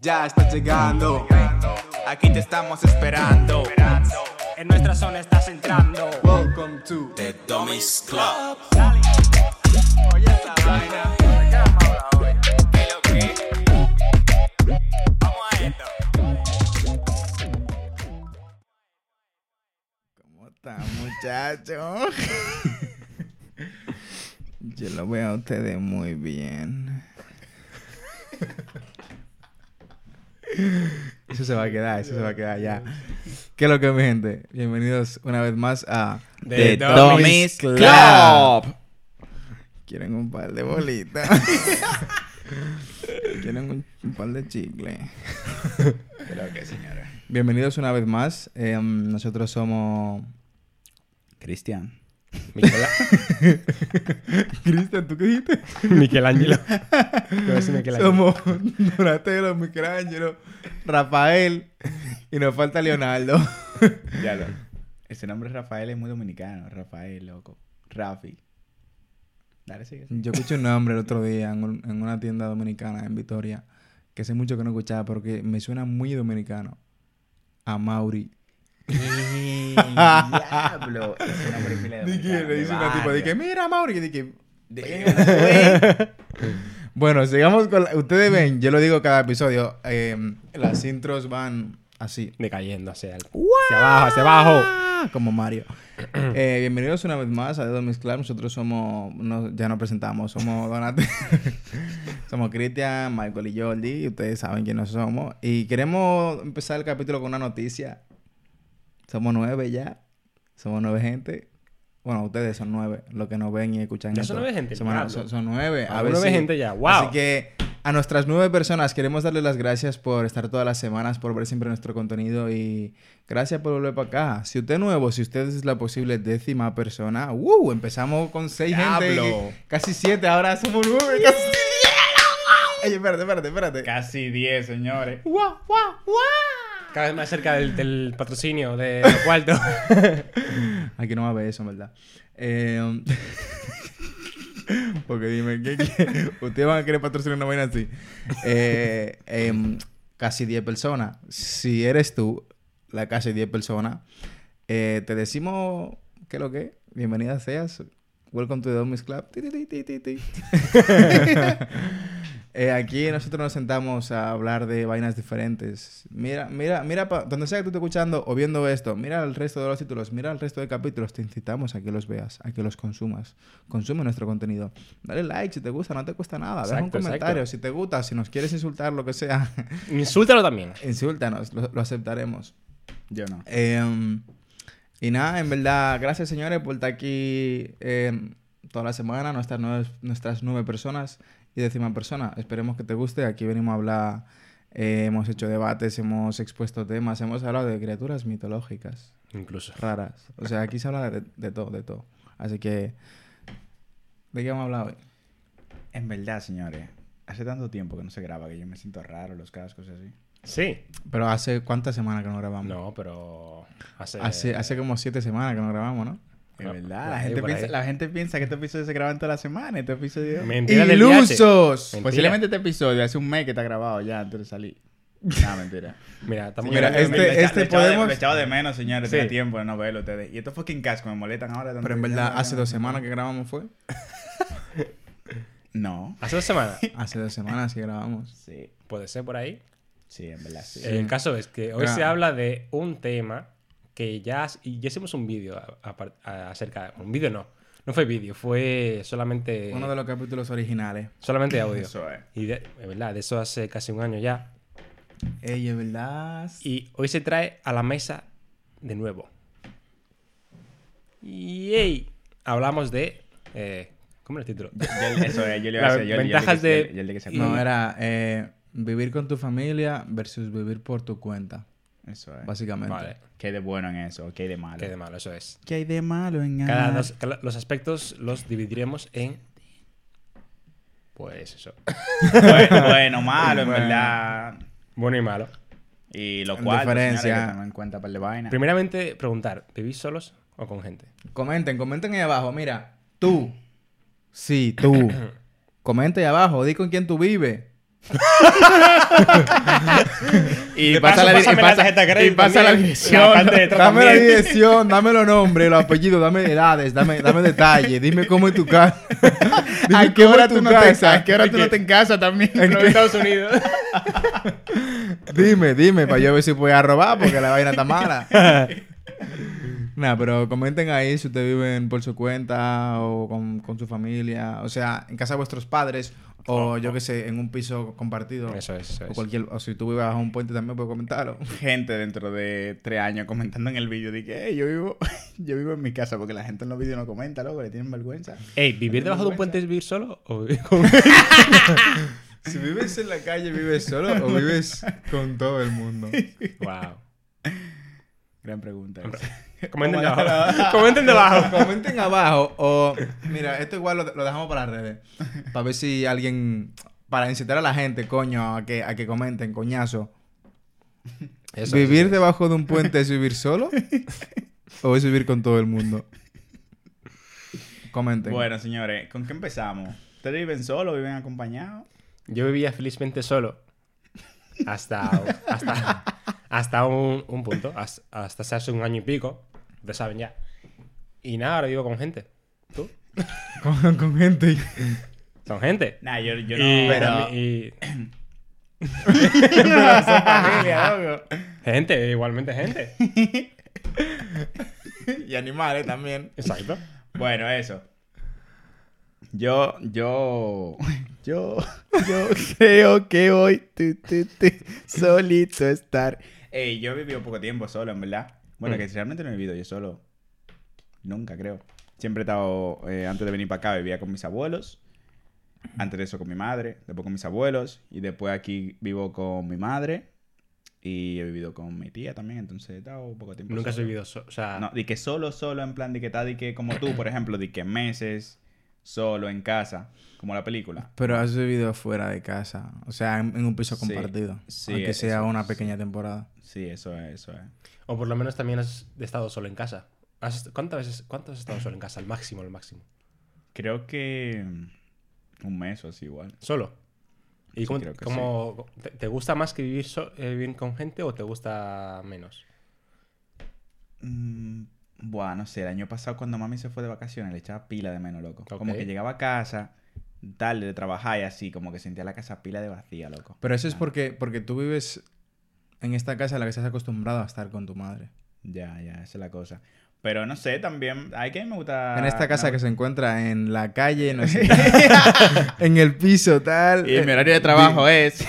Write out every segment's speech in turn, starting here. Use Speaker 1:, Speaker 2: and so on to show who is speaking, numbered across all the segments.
Speaker 1: Ya estás llegando. Aquí te estamos esperando.
Speaker 2: En nuestra zona estás entrando.
Speaker 1: Welcome to
Speaker 3: The Dummies Club.
Speaker 1: Oye esa vaina. ¿De qué vamos a hablar hoy? ¿Qué lo que? Vamos a esto.
Speaker 4: ¿Cómo están, muchachos? Yo lo veo a ustedes muy bien. Eso se va a quedar, eso se va a quedar ya. ¿Qué es lo que mi gente? Bienvenidos una vez más a
Speaker 2: The
Speaker 4: Dummies Club. ¿Quieren un par de bolitas? ¿Quieren un, un par de chicle?
Speaker 3: Creo que señora.
Speaker 4: Bienvenidos una vez más. Em, nosotros somos...
Speaker 3: Cristian.
Speaker 4: Cristian, ¿tú qué dijiste?
Speaker 2: Michelangelo. Michelangelo.
Speaker 4: Somos Donatello, Michelangelo, Rafael y nos falta Leonardo.
Speaker 3: Ya lo. Ese nombre Rafael es muy dominicano. Rafael, loco. Rafi. Dale, sigue. sigue.
Speaker 4: Yo escuché un nombre el otro día en, un- en una tienda dominicana en Vitoria que hace mucho que no escuchaba porque me suena muy dominicano. A Mauri.
Speaker 3: ¡Eh, ¡Diablo! Ese nombre pila de
Speaker 4: Dije, le
Speaker 3: de
Speaker 4: dice una tipa,
Speaker 3: barrio.
Speaker 4: dije, mira Mauri, y dije,
Speaker 3: De-
Speaker 4: Bueno, sigamos con... la- Ustedes ven, yo lo digo cada episodio, eh, las intros van así.
Speaker 2: Decayendo hacia, el- hacia abajo, hacia abajo.
Speaker 4: Como Mario. Eh, bienvenidos una vez más a The Dummies Club. Nosotros somos, no- ya nos presentamos, somos Donate, somos Cristian, Michael y Jordi. Ustedes saben quiénes somos. Y queremos empezar el capítulo con una noticia. Somos nueve ya. Somos nueve gente. Bueno, ustedes son nueve, los que nos ven y escuchan.
Speaker 2: Ya son nueve gente, diablo.
Speaker 4: son, son nueve. A ver
Speaker 2: nueve
Speaker 4: si-
Speaker 2: gente ya, wow.
Speaker 4: Así que a nuestras nueve personas queremos darles las gracias por estar todas las semanas, por ver siempre nuestro contenido y gracias por volver para acá. Si usted es nuevo, si usted es la posible décima persona, ¡uh! Empezamos con seis gente,
Speaker 3: ¡Diablo!
Speaker 4: casi siete, ahora somos nueve, casi Oye, espérate, espérate, espérate.
Speaker 3: Casi 10, señores.
Speaker 4: ¡Guau, guau, guau!
Speaker 2: Cada vez más cerca del, del patrocinio de los cuartos.
Speaker 4: Aquí no va a haber eso, en verdad. Eh, porque dime, ¿qué, qué? ustedes van a querer patrocinar una vaina así? Eh, em, casi 10 personas. Si eres tú, la casi 10 personas, eh, te decimos, ¿qué es lo que? Bienvenida seas. Welcome to the Dummies Club. Eh, aquí nosotros nos sentamos a hablar de vainas diferentes. Mira, mira, mira, pa- donde sea que tú estés escuchando o viendo esto, mira el resto de los títulos, mira el resto de capítulos. Te incitamos a que los veas, a que los consumas. Consume nuestro contenido. Dale like si te gusta, no te cuesta nada. Deja un comentario
Speaker 2: exacto.
Speaker 4: si te gusta, si nos quieres insultar, lo que sea.
Speaker 2: Insúltalo también.
Speaker 4: Insúltanos, lo, lo aceptaremos.
Speaker 3: Yo no.
Speaker 4: Eh, y nada, en verdad, gracias señores por estar aquí eh, toda la semana, nuestras nueve, nuestras nueve personas y décima persona. Esperemos que te guste. Aquí venimos a hablar, eh, hemos hecho debates, hemos expuesto temas, hemos hablado de criaturas mitológicas
Speaker 2: Incluso.
Speaker 4: raras. O sea, aquí se habla de, de todo, de todo. Así que, ¿de qué vamos a hablar hoy?
Speaker 3: En verdad, señores. Hace tanto tiempo que no se graba que yo me siento raro, los cascos así.
Speaker 2: Sí.
Speaker 4: Pero hace cuántas semanas que no grabamos?
Speaker 2: No, pero hace...
Speaker 4: Hace, hace como siete semanas que no grabamos, ¿no?
Speaker 3: Es
Speaker 2: Ah,
Speaker 3: verdad. La gente, piensa,
Speaker 2: ahí.
Speaker 3: la gente piensa que estos episodios se graban toda la semana. Este episodio...
Speaker 2: Mentira.
Speaker 4: ¡Ilusos!
Speaker 2: Mentira.
Speaker 3: Posiblemente este episodio hace un mes que está grabado ya antes de salir. No, mentira.
Speaker 2: Mira, estamos
Speaker 4: Mira, este-
Speaker 3: Me- me-
Speaker 4: este
Speaker 3: de-
Speaker 4: podemos-
Speaker 3: echaba de menos, señores.
Speaker 2: Sí.
Speaker 3: Tenía tiempo de no verlo ustedes. Y estos fucking cascos me molestan ahora. tanto
Speaker 4: Pero en verdad,
Speaker 3: ya-
Speaker 4: hace dos semanas que grabamos fue.
Speaker 3: No.
Speaker 2: Hace dos semanas.
Speaker 4: Hace dos semanas que grabamos.
Speaker 3: Sí.
Speaker 2: Puede ser por ahí.
Speaker 3: Sí, en verdad, sí.
Speaker 2: El caso es que hoy se habla de un tema que ya, y ya hicimos un vídeo acerca. Un vídeo no. No fue vídeo, fue solamente.
Speaker 4: Uno de los capítulos originales.
Speaker 2: Solamente audio.
Speaker 3: Eso es.
Speaker 2: Y de, de verdad, de eso hace casi un año ya.
Speaker 4: Ey, es verdad.
Speaker 2: Y hoy se trae a la mesa de nuevo. Y ey, hablamos de. eh, ¿Cómo es el título?
Speaker 3: Yo- eso es, yo le iba a decir.
Speaker 2: ventajas de-
Speaker 4: No, era eh, vivir con tu familia versus vivir por tu cuenta.
Speaker 3: Eso es.
Speaker 4: Básicamente.
Speaker 2: Vale,
Speaker 3: ¿Qué hay de bueno en eso? ¿Qué hay de malo?
Speaker 2: qué de malo, eso es.
Speaker 3: ¿Qué hay de malo en
Speaker 2: Cada
Speaker 3: amar?
Speaker 2: cada- los aspectos los dividiremos en. Pues eso.
Speaker 3: bueno, bueno, malo, en
Speaker 4: Bueno.
Speaker 3: verdad.
Speaker 2: Bueno y malo.
Speaker 3: Y lo
Speaker 4: En
Speaker 3: cual,
Speaker 4: diferencia-
Speaker 3: que tengan en cuenta para de vaina.
Speaker 2: Primeramente, preguntar: ¿vivís solos o con gente?
Speaker 4: Comenten, comenten ahí abajo. Mira, tú. Sí, tú. Comenta ahí abajo, di con quién tú vives.
Speaker 3: Y pasa
Speaker 2: paso,
Speaker 3: la, y
Speaker 2: la
Speaker 3: pasa-
Speaker 2: crédito
Speaker 3: y la
Speaker 2: también.
Speaker 3: dirección.
Speaker 4: Dame la dirección, dame los nombres, los apellidos, dame edades, dame, dame detalles, dime cómo es tu casa. Dime
Speaker 3: ¿A qué hora tú no te,
Speaker 4: casa.
Speaker 3: a qué hora tú no te en casa también?
Speaker 4: ¿En
Speaker 2: Los? Estados Unidos.
Speaker 4: Dime, dime, para yo ver si voy a robar porque la vaina está mala. Nah, pero comenten ahí si ustedes viven por su cuenta o con, con su familia. O sea, en casa de vuestros padres o yo qué sé, en un piso compartido.
Speaker 2: Eso es, eso
Speaker 4: O,
Speaker 2: es.
Speaker 4: cualquier, o si tú vives bajo un puente también puedes comentarlo.
Speaker 3: Gente dentro de tres años comentando en el vídeo de que "Ey, yo vivo, yo vivo en mi casa porque la gente en los vídeos no comenta, loco, le tienen vergüenza.
Speaker 2: Ey, ¿vivir
Speaker 3: ¿No
Speaker 2: debajo de un puente es vivir solo o vivir con...
Speaker 4: Si vives en la calle, ¿vives solo o vives con todo el mundo?
Speaker 2: wow.
Speaker 3: Gran pregunta.
Speaker 2: Comenten debajo. Comenten debajo.
Speaker 4: Comenten abajo o... Mira, esto igual lo, lo dejamos para las redes. Para ver si alguien... Para incitar a la gente, coño, a que, a que comenten, coñazo.
Speaker 2: Eso,
Speaker 4: ¿Vivir debajo de un puente es vivir solo? ¿O es vivir con todo el mundo? Comenten.
Speaker 3: Bueno, señores, ¿con qué empezamos? ¿Ustedes viven solos, viven acompañados?
Speaker 2: Yo vivía felizmente solo hasta, hasta, hasta un, un punto, hasta, hasta hace un año y pico, ustedes saben ya. Y nada, ahora vivo con gente. ¿Tú?
Speaker 4: Con, con gente.
Speaker 2: Son gente.
Speaker 3: Nah, yo, yo no...
Speaker 2: y,
Speaker 3: pero...
Speaker 2: y-
Speaker 3: Son familia, loco.
Speaker 2: gente, igualmente gente.
Speaker 4: y animales también.
Speaker 2: Exacto.
Speaker 3: Bueno, eso. Yo, yo, yo, yo creo que hoy tu, tu, tu, solito estar. Ey, yo he vivido poco tiempo solo, en verdad. Bueno,
Speaker 2: Mm.
Speaker 3: que realmente no he vivido yo solo. Nunca, creo. Siempre he estado, eh, antes de venir para acá, vivía con mis abuelos. Antes de eso con mi madre, después con mis abuelos. Y después aquí vivo con mi madre. Y he vivido con mi tía también, entonces he estado poco tiempo
Speaker 2: Nunca has
Speaker 3: solo.
Speaker 2: vivido solo. O sea,
Speaker 3: No, di que solo, solo, en plan, de que está, di que como tú, por ejemplo, di que meses, solo, en casa, como la película.
Speaker 4: Pero has vivido fuera de casa. O sea, en, en un piso compartido.
Speaker 3: sí,
Speaker 4: aunque sea una
Speaker 3: es.
Speaker 4: pequeña temporada.
Speaker 3: Sí, eso es, eso es.
Speaker 2: o por lo menos también has estado solo en casa. ¿Has- ¿Cuántas veces cuánto has estado solo en casa? Al máximo, al máximo.
Speaker 3: Creo que mm, un mes o así igual.
Speaker 2: ¿Solo? ¿Y
Speaker 3: Sí,
Speaker 2: cómo,
Speaker 3: creo que
Speaker 2: cómo- te, te gusta más que vivir, so- eh, vivir con gente o te gusta menos?
Speaker 3: Buah, no sé, el año pasado cuando mami se fue de vacaciones le echaba pila de menos, loco. Como que llegaba a casa, tarde de trabajar y así, como que sentía la casa pila de vacía, loco.
Speaker 4: Pero eso es
Speaker 3: Ah,
Speaker 4: porque, porque tú vives en esta casa en la que estás acostumbrado a estar con tu madre.
Speaker 3: Ya, ya, esa es la cosa. Pero no sé, también, hay que me gusta...
Speaker 4: en esta casa que se encuentra en la calle, no sé, en el piso, tal.
Speaker 3: Y mi horario de trabajo es...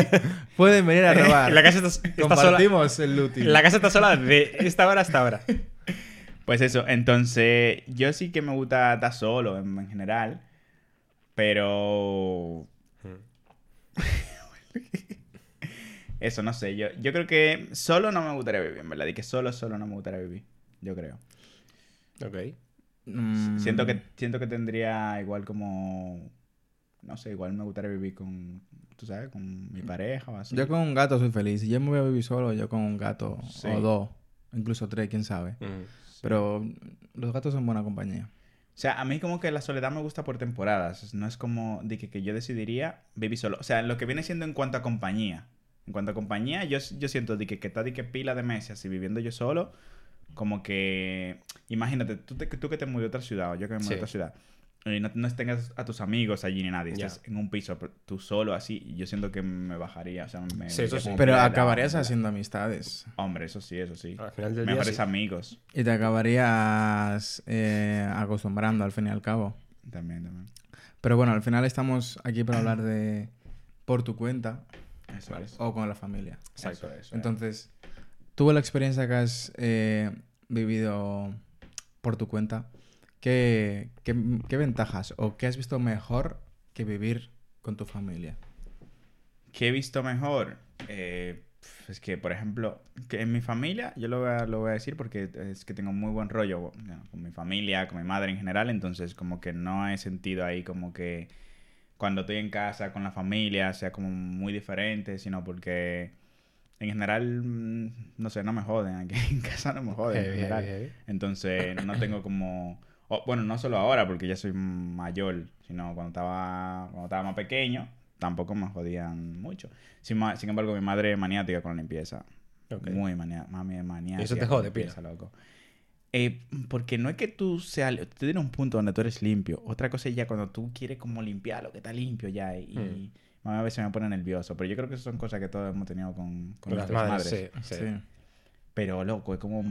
Speaker 4: Pueden venir a robar.
Speaker 2: La casa está, está sola.
Speaker 4: Compartimos el útil.
Speaker 2: La casa está sola de esta hora hasta ahora.
Speaker 3: Pues eso, entonces yo sí que me gusta estar solo en, en general, pero eso no sé, yo, yo creo que solo no me gustaría vivir, en verdad, y que solo, solo no me gustaría vivir, yo creo.
Speaker 2: Ok.
Speaker 4: Mm,
Speaker 3: Siento que siento que tendría igual como, no sé, igual me gustaría vivir con, tú sabes, con mi pareja o así.
Speaker 4: Yo con un gato soy feliz. Si yo me voy a vivir solo, yo con un gato
Speaker 3: Sí.
Speaker 4: o dos, incluso tres, quién sabe.
Speaker 2: Mm.
Speaker 4: Pero los gatos son buena compañía.
Speaker 3: O sea, a mí como que la soledad me gusta por temporadas. No es como de que, que yo decidiría vivir solo. O sea, lo que viene siendo en cuanto a compañía. En cuanto a compañía, yo, yo siento de que, que está de que pila de meses así viviendo yo solo. Como que... Imagínate, tú, te- tú que te mudé a otra ciudad o yo que me mudé
Speaker 2: Sí.
Speaker 3: a otra ciudad. Y no, no tengas a tus amigos allí ni nadie.
Speaker 2: Ya.
Speaker 3: Estás en un piso tú solo así. Yo siento que me bajaría. O sea, me...
Speaker 2: Sí, eso sí.
Speaker 4: Pero acabarías haciendo amistades.
Speaker 3: Hombre, eso sí, eso sí.
Speaker 2: Al final del día.
Speaker 3: Mejores
Speaker 2: sí.
Speaker 3: amigos.
Speaker 4: Y te acabarías eh, acostumbrando al fin y al cabo.
Speaker 3: También, también.
Speaker 4: Pero bueno, al final estamos aquí para hablar de por tu cuenta
Speaker 3: Eso es.
Speaker 4: o con la familia.
Speaker 2: Exacto.
Speaker 3: Eso es, eso es.
Speaker 4: Entonces, tú la experiencia que has eh, vivido por tu cuenta, ¿qué, qué, qué ventajas o qué has visto mejor que vivir con tu familia?
Speaker 3: ¿Qué he visto mejor? Eh, es que, por ejemplo, que en mi familia, yo lo voy, a, lo voy a decir porque es que tengo muy buen rollo con mi familia, con mi madre en general, entonces como que no he sentido ahí como que cuando estoy en casa con la familia sea como muy diferente, sino porque en general, mm, no sé, no me joden, aquí en casa no me joden en general.
Speaker 2: heavy, heavy.
Speaker 3: Entonces no tengo como... O, bueno, no solo ahora, porque ya soy mayor, sino cuando estaba, cuando estaba más pequeño, tampoco me jodían mucho. Sin, sin embargo, mi madre es maniática con la limpieza.
Speaker 2: Ok.
Speaker 3: Muy mania- mami es maniática.
Speaker 2: Eso te jode,
Speaker 3: limpieza,
Speaker 2: pila.
Speaker 3: loco. Eh, porque no es que tú seas... Tú tienes un punto donde tú eres limpio. Otra cosa es ya cuando tú quieres como limpiar lo que está limpio ya. Y
Speaker 2: Mm.
Speaker 3: mami a veces me pone nervioso. Pero yo creo que eso son cosas que todos hemos tenido con, con
Speaker 2: Con las
Speaker 3: nuestras
Speaker 2: madres,
Speaker 3: madres.
Speaker 2: sí, sí.
Speaker 4: Sí.
Speaker 3: Pero loco, es como...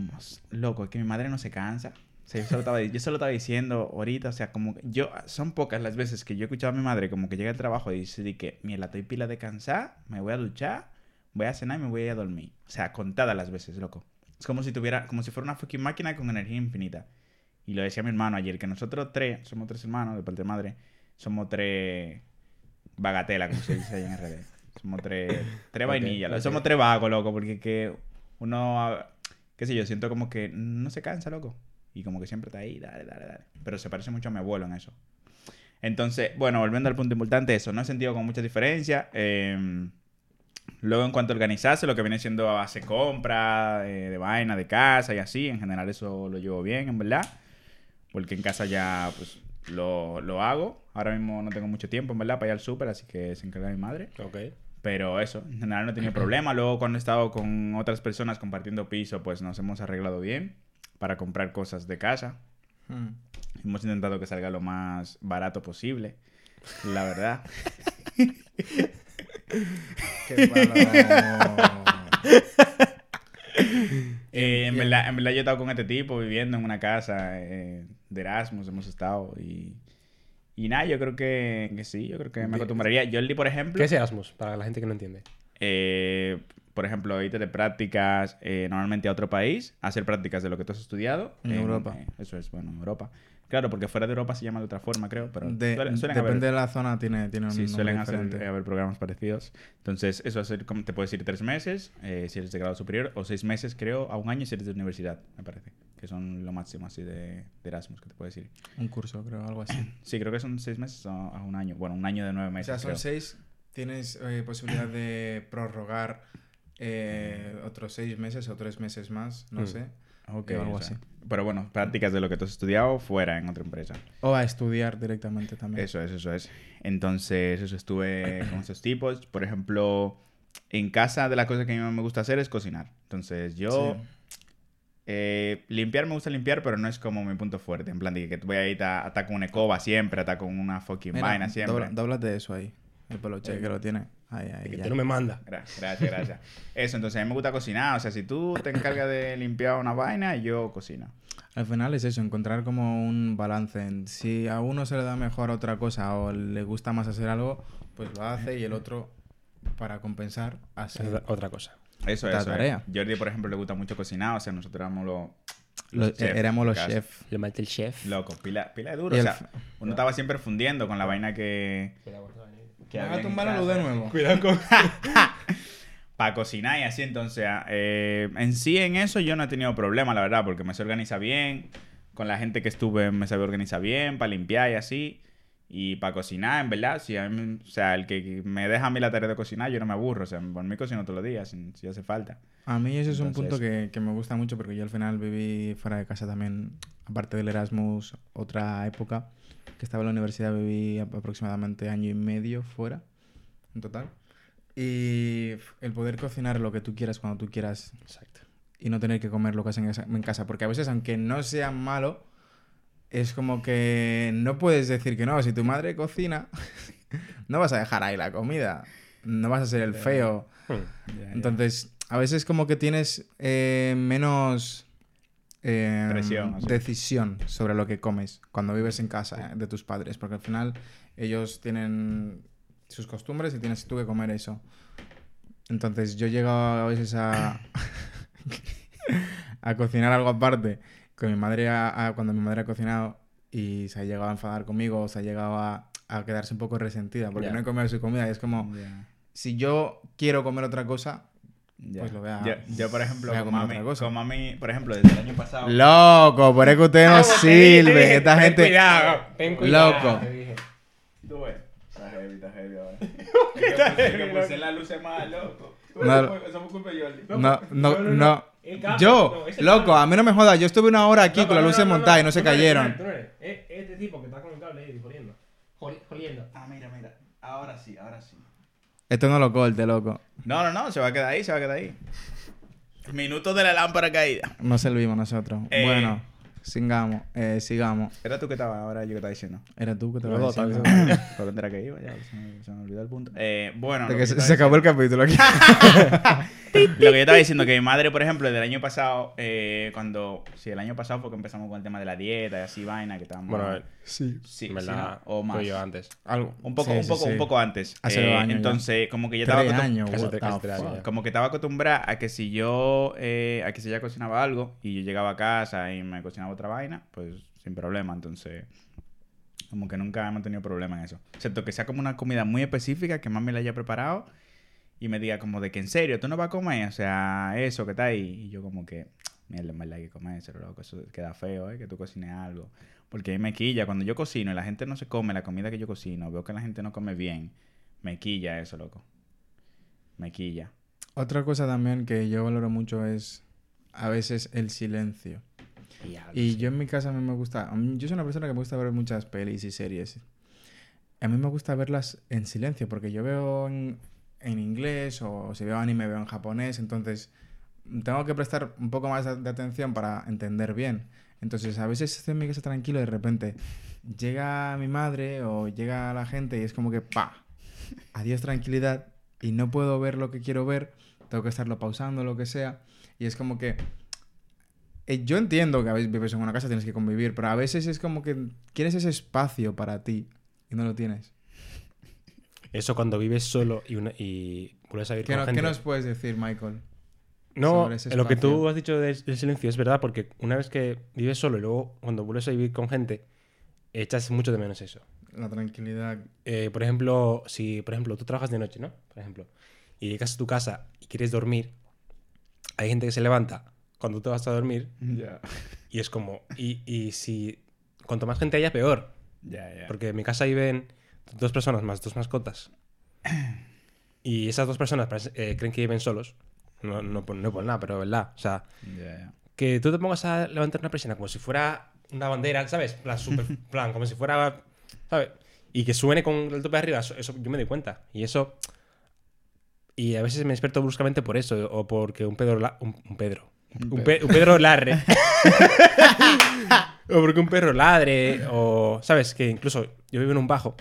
Speaker 3: Loco, es que mi madre no se cansa. Yo, estaba, yo solo estaba diciendo ahorita, o sea, como que yo... Son pocas las veces que yo he escuchado a mi madre como que llega al trabajo y dice de que, mira, estoy pila de cansar, me voy a duchar, voy a cenar y me voy a ir a dormir. O sea, contadas las veces, loco. Es como si tuviera... Como si fuera una fucking máquina con energía infinita. Y lo decía mi hermano ayer, que nosotros tres, somos tres hermanos de parte de madre, somos tres bagatela, como se dice ahí en RD. Somos tres, tres vainillas.
Speaker 2: ok.
Speaker 3: Somos tres vagos, loco, porque que uno, ah, qué sé yo, siento como que no se cansa, loco. Y como que siempre está ahí, dale, dale, dale. Pero se parece mucho a mi abuelo en eso. Entonces, bueno, volviendo al punto importante, eso, no he sentido con mucha diferencia. Eh, luego, en cuanto a organizarse, lo que viene siendo a base compra, eh, de vaina, de casa y así, en general eso lo llevo bien, en verdad. Porque en casa ya, pues, lo, lo hago. Ahora mismo no tengo mucho tiempo, en verdad, para ir al súper, así que se encarga mi madre.
Speaker 2: Ok.
Speaker 3: Pero eso, en general no he tenido problema. Luego cuando he estado con otras personas compartiendo piso, pues nos hemos arreglado bien para comprar cosas de casa.
Speaker 4: Mm.
Speaker 3: Hemos intentado que salga lo más barato posible, la verdad.
Speaker 4: Qué.
Speaker 3: Eh, en, verdad, en verdad yo he estado con este tipo viviendo en una casa eh, de Erasmus, hemos estado y... Y nada, yo creo que, que sí, yo creo que me acostumbraría. Jordi, por ejemplo...
Speaker 2: ¿Qué es Erasmus? Para la gente que no entiende.
Speaker 3: Eh, por ejemplo, irte de prácticas eh, normalmente a otro país, hacer prácticas de lo que tú has estudiado.
Speaker 4: En Europa.
Speaker 3: eh, eso es, bueno, en Europa. Claro, porque fuera de Europa se llama de otra forma, creo, pero
Speaker 4: De-
Speaker 3: suelen, suelen
Speaker 4: depende
Speaker 3: haber,
Speaker 4: de la zona, tiene, tiene un
Speaker 3: sí, suelen hacer, haber programas parecidos. Entonces, eso hacer, te puedes ir tres meses eh, si eres de grado superior, o seis meses, creo, a un año si eres de universidad, me parece. Que son lo máximo así de, de Erasmus que te puedes ir.
Speaker 4: Un curso, creo, algo así.
Speaker 3: Sí, creo que son seis meses a, a un año. Bueno, un año de nueve
Speaker 4: O
Speaker 3: meses.
Speaker 4: sea, son
Speaker 3: creo.
Speaker 4: seis. Tienes eh, posibilidad de prorrogar eh, otros seis meses o tres meses más, no
Speaker 2: Mm.
Speaker 4: sé.
Speaker 3: Ok,
Speaker 4: o algo
Speaker 3: o sea,
Speaker 4: así.
Speaker 3: Pero bueno, prácticas de lo que tú has estudiado fuera en otra empresa.
Speaker 4: O a estudiar directamente también.
Speaker 3: Eso es, eso es. Entonces, eso estuve con esos tipos. Por ejemplo, en casa de las cosas que a mí más me gusta hacer es cocinar. Entonces, yo...
Speaker 4: Sí.
Speaker 3: eh, limpiar me gusta limpiar, pero no es como mi punto fuerte. En plan, de que voy a ir a estar con una escoba siempre, a estar con una fucking
Speaker 4: Mira,
Speaker 3: vaina siempre.
Speaker 4: dobla- Dóblate eso ahí. El peluche que lo tiene. Ahí, ahí.
Speaker 2: Que
Speaker 4: ya.
Speaker 2: tú no me mandas.
Speaker 3: Gracias, gracias, gracias. Eso, entonces a mí me gusta cocinar. O sea, si tú te encargas de limpiar una vaina, yo cocino.
Speaker 4: Al final es eso, encontrar como un balance. En si a uno se le da mejor otra cosa o le gusta más hacer algo, pues lo hace y el otro, para compensar, hace.
Speaker 2: Otra cosa.
Speaker 3: Eso, es.
Speaker 4: tarea.
Speaker 3: Jordi, por ejemplo, le gusta mucho cocinar. O sea, nosotros éramos los...
Speaker 4: Lo-
Speaker 3: los chefs
Speaker 4: éramos los chefs.
Speaker 2: Le mate el chef.
Speaker 3: Loco, pila, pila de duro.
Speaker 4: Y
Speaker 3: O sea, uno estaba siempre fundiendo con la vaina que... que había en casa.
Speaker 4: nuevo.
Speaker 2: Cuidado con.
Speaker 3: Para cocinar y así, entonces, eh, en sí en eso yo no he tenido problema, la verdad, porque me se organiza bien. Con la gente que estuve me sabía organizar bien, para limpiar y así. Y para cocinar, en verdad, si a mí- o sea, el que me deja a mí la tarea de cocinar, yo no me aburro. O sea, por mí cocino todos los días, si, si hace falta.
Speaker 4: A mí ese es un
Speaker 3: Entonces-
Speaker 4: punto que, que me gusta mucho porque yo al final viví fuera de casa también, aparte del Erasmus, otra época que estaba en la universidad, viví ap- aproximadamente año y medio fuera, en total. Y el poder cocinar lo que tú quieras cuando tú quieras
Speaker 2: Exacto.
Speaker 4: y no tener que comer lo que hacen en casa, porque a veces aunque no sea malo, es como que no puedes decir que no, si tu madre cocina, no vas a dejar ahí la comida, no vas a ser el feo.
Speaker 2: Hmm.
Speaker 4: Entonces, a veces como que tienes eh, menos eh,
Speaker 3: Presión,
Speaker 4: decisión sobre lo que comes cuando vives en casa eh, de tus padres, porque al final ellos tienen sus costumbres y tienes tú que comer eso. Entonces, yo llego a veces a, a cocinar algo aparte con mi madre a- a- cuando mi madre ha cocinado y se ha llegado a enfadar conmigo o se ha llegado a, a quedarse un poco resentida porque
Speaker 2: Ya.
Speaker 4: no he comido su comida y es como
Speaker 3: Ya.
Speaker 4: si yo quiero comer otra cosa,
Speaker 3: Ya.
Speaker 4: Pues lo voy a-
Speaker 3: yo, yo, por ejemplo, con mami, con mami, por ejemplo, desde el año pasado.
Speaker 4: loco, por eso que usted no sirve, esta
Speaker 2: Ten
Speaker 4: gente
Speaker 2: Cuidado, ten cuidado.
Speaker 4: Loco.
Speaker 2: te dije.
Speaker 3: Tú ves. Está heavy, está heavy ahora. Es que puse- es que puse la luz más loco.
Speaker 4: No.
Speaker 3: fue culpa de Jordi.
Speaker 4: no, no, no, Yo,
Speaker 2: no,
Speaker 4: loco,
Speaker 2: cable.
Speaker 4: a mí no me jodas. Yo estuve una hora aquí con la
Speaker 2: no,
Speaker 4: luz
Speaker 2: no,
Speaker 4: en
Speaker 2: no,
Speaker 4: montada y no se
Speaker 2: eres,
Speaker 4: cayeron.
Speaker 2: tú eres, tú eres. Este tipo que está con el cable ahí jodiendo. Jodi- Jodiendo.
Speaker 3: Ah, mira, mira. Ahora sí, ahora sí.
Speaker 4: Esto no lo corte, loco.
Speaker 3: No, no, no, se va a quedar ahí, se va a quedar ahí. Minutos de la lámpara caída.
Speaker 4: No servimos nosotros.
Speaker 3: Eh.
Speaker 4: Bueno, sigamos, eh, sigamos.
Speaker 3: Era tú que estaba, ahora yo que estaba diciendo.
Speaker 4: Era tú que lo
Speaker 2: dos,
Speaker 4: diciendo.
Speaker 2: tal
Speaker 3: ¿Por dónde era que iba? Ya, se me, se me olvidó el punto. Eh, bueno,
Speaker 4: De
Speaker 3: lo
Speaker 4: que
Speaker 3: que,
Speaker 4: se,
Speaker 3: estaba
Speaker 4: acabó el capítulo aquí.
Speaker 3: Lo que yo estaba diciendo, que mi madre, por ejemplo, del año pasado, eh, cuando. Sí, el año pasado fue que empezamos con el tema de la dieta y así vaina, que estábamos.
Speaker 2: Bueno, a ver,
Speaker 4: sí.
Speaker 3: sí, sí, o más.
Speaker 2: yo antes.
Speaker 4: Algo.
Speaker 3: Un poco,
Speaker 4: Sí,
Speaker 3: un poco,
Speaker 4: sí.
Speaker 3: un poco antes.
Speaker 4: Hace
Speaker 3: Eh,
Speaker 4: dos años ya.
Speaker 3: Entonces, como que yo estaba
Speaker 4: años,
Speaker 2: ya.
Speaker 3: como que estaba acostumbrada a que si yo, eh, a que si ella cocinaba algo y yo llegaba a casa y me cocinaba otra vaina, pues sin problema. Entonces, como que nunca hemos tenido problema en eso. Excepto que sea como una comida muy específica que mami la haya preparado y me diga como de que en serio, tú no vas a comer, o sea, eso que está ahí. Y yo como que, mierda, en verdad hay que comer eso, loco, eso queda feo, ¿eh? Que tú cocines algo. Porque me quilla, cuando yo cocino y la gente no se come la comida que yo cocino, veo que la gente no come bien, me quilla eso, loco. Me quilla.
Speaker 4: Otra cosa también que yo valoro mucho es a veces el silencio. Y yo en mi casa a mí me gusta, mí- yo soy una persona que me gusta ver muchas pelis y series. A mí me gusta verlas en silencio porque yo veo en, en inglés o si veo anime veo en japonés, entonces tengo que prestar un poco más de, de atención para entender bien. Entonces a veces estoy en mi casa tranquilo y de repente llega mi madre o llega la gente y es como que pa, adiós tranquilidad y no puedo ver lo que quiero ver, tengo que estarlo pausando, lo que sea. Y es como que eh, yo entiendo que a veces vives en una casa, tienes que convivir, pero a veces es como que quieres ese espacio para ti y no lo tienes.
Speaker 2: Eso cuando vives solo y, una- y vuelves a vivir
Speaker 4: ¿Qué,
Speaker 2: con
Speaker 4: no-
Speaker 2: gente.
Speaker 4: qué nos puedes decir, Michael?
Speaker 2: No, lo que tú has dicho del, del silencio es verdad, porque una vez que vives solo y luego cuando vuelves a vivir con gente, echas mucho de menos eso.
Speaker 4: La tranquilidad.
Speaker 2: Eh, por ejemplo, si por ejemplo tú trabajas de noche, ¿no? Por ejemplo, y llegas a tu casa y quieres dormir, hay gente que se levanta cuando tú vas a dormir
Speaker 3: Ya.
Speaker 2: y es como, y, y si cuanto más gente haya, peor.
Speaker 3: Ya, ya.
Speaker 2: Porque en mi casa viven dos personas más dos mascotas. Y esas dos personas parece- eh, creen que viven solos. No, no, por, no por nada, pero verdad. O sea, que tú te pongas a levantar una persiana como si fuera una bandera, ¿sabes? Plan, super, plan, como si fuera, ¿sabes? Y que suene con el tope de arriba, eso, eso yo me doy cuenta. Y eso... Y a veces me despierto bruscamente por eso, o porque un Pedro... la- un, un Pedro. Un, Pe- un Pedro ladre. o porque un perro ladre, o... ¿Sabes? Que incluso yo vivo en un bajo.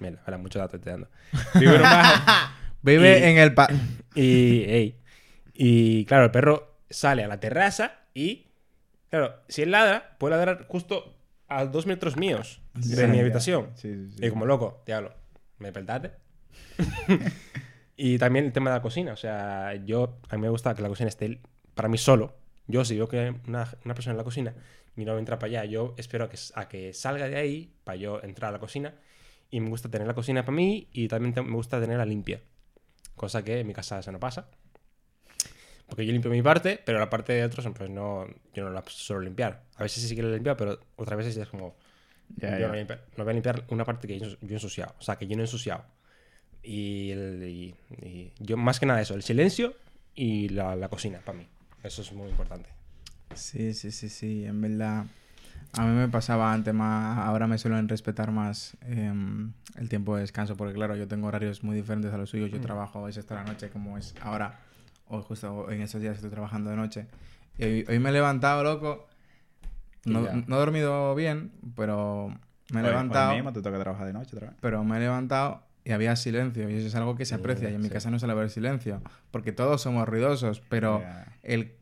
Speaker 2: Mira, ahora mucho dato estoy dando. Vivo en un bajo.
Speaker 4: Vive
Speaker 2: Y-
Speaker 4: en el... pa-
Speaker 2: Y, ey, y claro, el perro sale a la terraza y, claro, si él ladra, puede ladrar justo a dos metros míos de mi habitación.
Speaker 3: Sí.
Speaker 2: Y como loco, diablo, ¿me peltate? y también el tema de la cocina. O sea, yo, a mí me gusta que la cocina esté para mí solo. Yo, si veo que una, una persona en la cocina y no entra para allá, yo espero a que, a que salga de ahí para yo entrar a la cocina. Y me gusta tener la cocina para mí y también te- me gusta tenerla limpia. Cosa que en mi casa eso no pasa. Porque yo limpio mi parte, pero la parte de otros, pues no, yo no la suelo limpiar. A veces sí que la limpio, pero otras veces es como,
Speaker 3: Ya,
Speaker 2: yo
Speaker 3: ya.
Speaker 2: No, voy a limpiar, no voy a limpiar una parte que yo, yo he ensuciado. O sea, que yo no he ensuciado. Y, el- y- y yo, más que nada eso, el silencio y la, la cocina, para mí. Eso es muy importante.
Speaker 4: Sí, sí, sí, sí, en verdad. A mí me pasaba antes más, ahora me suelen respetar más em, el tiempo de descanso, porque claro, yo tengo horarios muy diferentes a los suyos. Yo trabajo a veces hasta la noche, como es ahora, o justo en estos días estoy trabajando de noche. Y hoy, hoy me he levantado, loco. No, no he dormido bien, pero me he
Speaker 3: Hoy- hoy
Speaker 4: levantado.
Speaker 3: mismo te toca trabajar de noche otra vez.
Speaker 4: pero me he levantado y había silencio. Y eso es algo que se aprecia. Y en mi
Speaker 2: sí.
Speaker 4: casa no suele haber silencio. Porque todos somos ruidosos. Pero el...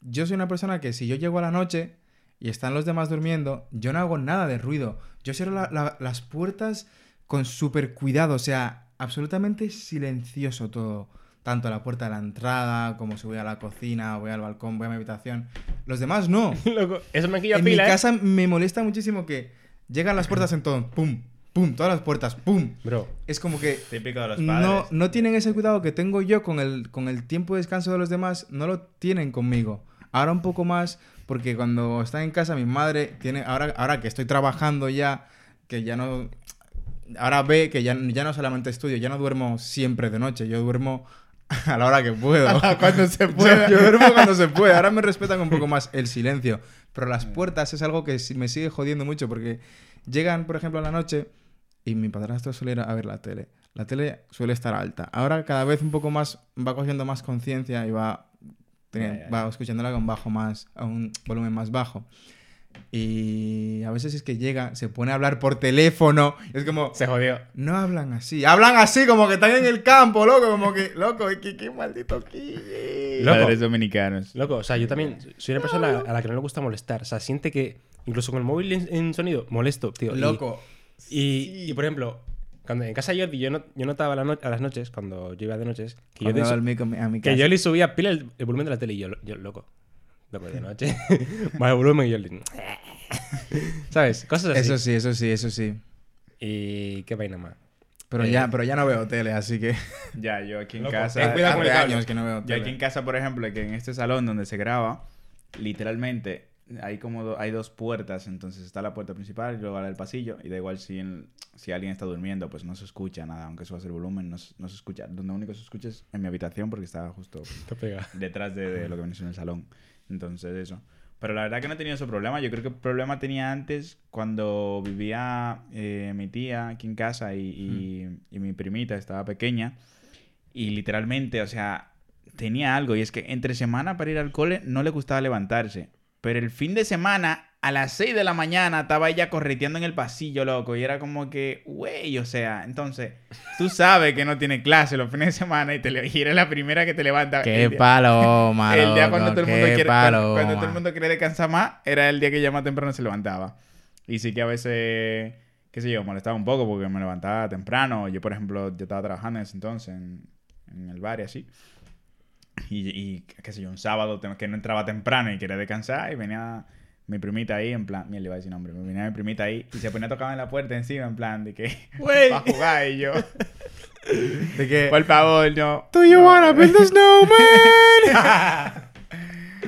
Speaker 4: yo soy una persona que si yo llego a la noche y están los demás durmiendo, yo no hago nada de ruido. Yo cierro la- la- las puertas con súper cuidado. O sea, absolutamente silencioso todo. Tanto la puerta de la entrada, como si voy a la cocina, voy al balcón, voy a mi habitación. Los demás no.
Speaker 2: Loco, eso me quilla
Speaker 4: en mi
Speaker 2: ¿eh?
Speaker 4: casa me molesta muchísimo que llegan las puertas en todo. Pum, pum, todas las puertas, pum.
Speaker 2: Bro,
Speaker 4: Es como que
Speaker 3: Típico de los padres.
Speaker 4: no, no tienen ese cuidado que tengo yo con el, con el tiempo de descanso de los demás, no lo tienen conmigo. Ahora un poco más, porque cuando está en casa mi madre tiene, ahora, ahora que estoy trabajando ya, que ya no, ahora ve que ya, ya no solamente estudio, ya no duermo siempre de noche, yo duermo a la hora que puedo.
Speaker 3: Cuando se
Speaker 4: Yo,
Speaker 3: pueda.
Speaker 4: yo duermo cuando se puede. Ahora me respetan un poco más el silencio. Pero las puertas es algo que me sigue jodiendo mucho porque llegan, por ejemplo, a la noche y mi padrastro suele ir a ver la tele. La tele suele estar alta. Ahora cada vez un poco más va cogiendo más conciencia y va, va escuchándola con bajo más, a un volumen más bajo. Y a veces es que llega, se pone a hablar por teléfono. Es como,
Speaker 2: Se jodió.
Speaker 4: no hablan así. Hablan así, como que están en el campo, loco. Como que, loco, qué, qué maldito aquí.
Speaker 2: Loco.
Speaker 3: Padres dominicanos.
Speaker 2: Loco, o sea, yo también soy una persona a la que no le gusta molestar. O sea, siente que incluso con el móvil en, en sonido molesto, tío.
Speaker 4: Loco.
Speaker 2: Y, y, por ejemplo, cuando en casa de Jordi yo, no, yo notaba a, la no- a las noches, cuando yo iba de noches, que yo, le,
Speaker 4: va al mico- a mi
Speaker 2: que
Speaker 4: casa.
Speaker 2: yo le subía pila el, el volumen de la tele y yo, yo loco. Loco, de noche. Más volumen y yo le... ¿Sabes? Cosas así.
Speaker 4: Eso sí, eso sí, eso sí.
Speaker 2: Y qué vaina más.
Speaker 4: Pero
Speaker 2: Eh.
Speaker 4: ya, pero ya no veo tele, así que.
Speaker 3: Ya, yo aquí en
Speaker 2: Loco,
Speaker 3: casa.
Speaker 2: ten cuidado con el
Speaker 4: Hace años que no veo
Speaker 3: Yo
Speaker 4: tele.
Speaker 3: aquí en casa, por ejemplo, que en este salón donde se graba, literalmente hay como do- hay dos puertas, entonces está la puerta principal y luego la del pasillo, y da igual si, en- si alguien está durmiendo, pues no se escucha nada, aunque subas el volumen, no, se- no se escucha. Donde único se escucha es en mi habitación porque está justo detrás de, de lo que viene siendo el salón. Entonces, eso. Pero la verdad que no he tenido ese problema. Yo creo que el problema tenía antes cuando vivía eh, mi tía aquí en casa y, y- y mi primita estaba pequeña. Y literalmente, o sea, tenía algo. Y es que entre semana para ir al cole no le gustaba levantarse. Pero el fin de semana, a las 6 de la mañana, estaba ella correteando en el pasillo, loco. Y era como que, güey, o sea, entonces, tú sabes que no tiene clase los fines de semana y, te le- y eres la primera que te levanta.
Speaker 4: Qué
Speaker 3: el día-
Speaker 4: paloma,
Speaker 3: el día
Speaker 4: loco,
Speaker 3: cuando todo el mundo quiere cuando,
Speaker 4: paloma.
Speaker 3: cuando todo el mundo quiere descansar más era el día que ya más temprano se levantaba y sí que a veces qué sé yo molestaba un poco porque me levantaba temprano yo por ejemplo yo estaba trabajando en ese entonces en, en el bar y así y, y qué sé yo un sábado que no entraba temprano y quería descansar y venía mi primita ahí en plan mira le iba a decir nombre me venía mi primita ahí y se ponía a tocar en la puerta encima en plan de que
Speaker 2: Güey.
Speaker 3: para jugar y yo
Speaker 4: De que.
Speaker 3: por favor no
Speaker 4: Do you wanna build a snowman?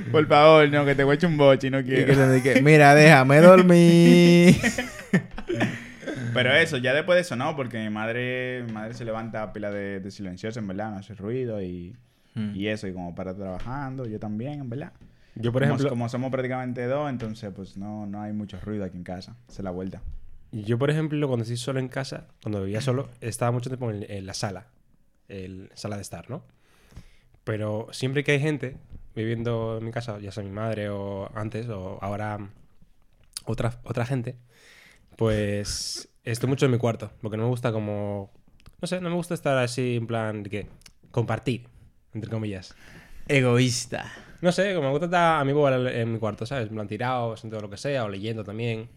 Speaker 3: por favor no que te voy a echar un boche y no
Speaker 4: Y
Speaker 3: quiero
Speaker 4: que de que, Mira, déjame dormir.
Speaker 3: Pero eso, ya después de eso no, porque mi madre, mi madre se levanta a pila de, de silencioso, en verdad, no hace ruido y,
Speaker 4: Hmm.
Speaker 3: y eso, y como para trabajando, yo también, en verdad.
Speaker 2: Yo, por
Speaker 3: como,
Speaker 2: ejemplo,
Speaker 3: como somos prácticamente dos, entonces pues no, no hay mucho ruido aquí en casa, es la vuelta.
Speaker 2: yo, por ejemplo, cuando estoy solo en casa, cuando vivía solo, estaba mucho tiempo en, en la sala. El sala de estar, ¿no? Pero siempre que hay gente viviendo en mi casa, ya sea mi madre o antes, o ahora otra, otra gente, pues estoy mucho en mi cuarto, porque no me gusta como... No sé, no me gusta estar así en plan de que compartir, entre comillas.
Speaker 4: Egoísta.
Speaker 2: No sé, como me gusta estar a mi bola en mi cuarto, ¿sabes? En plan tirado, haciendo lo que sea, o leyendo también.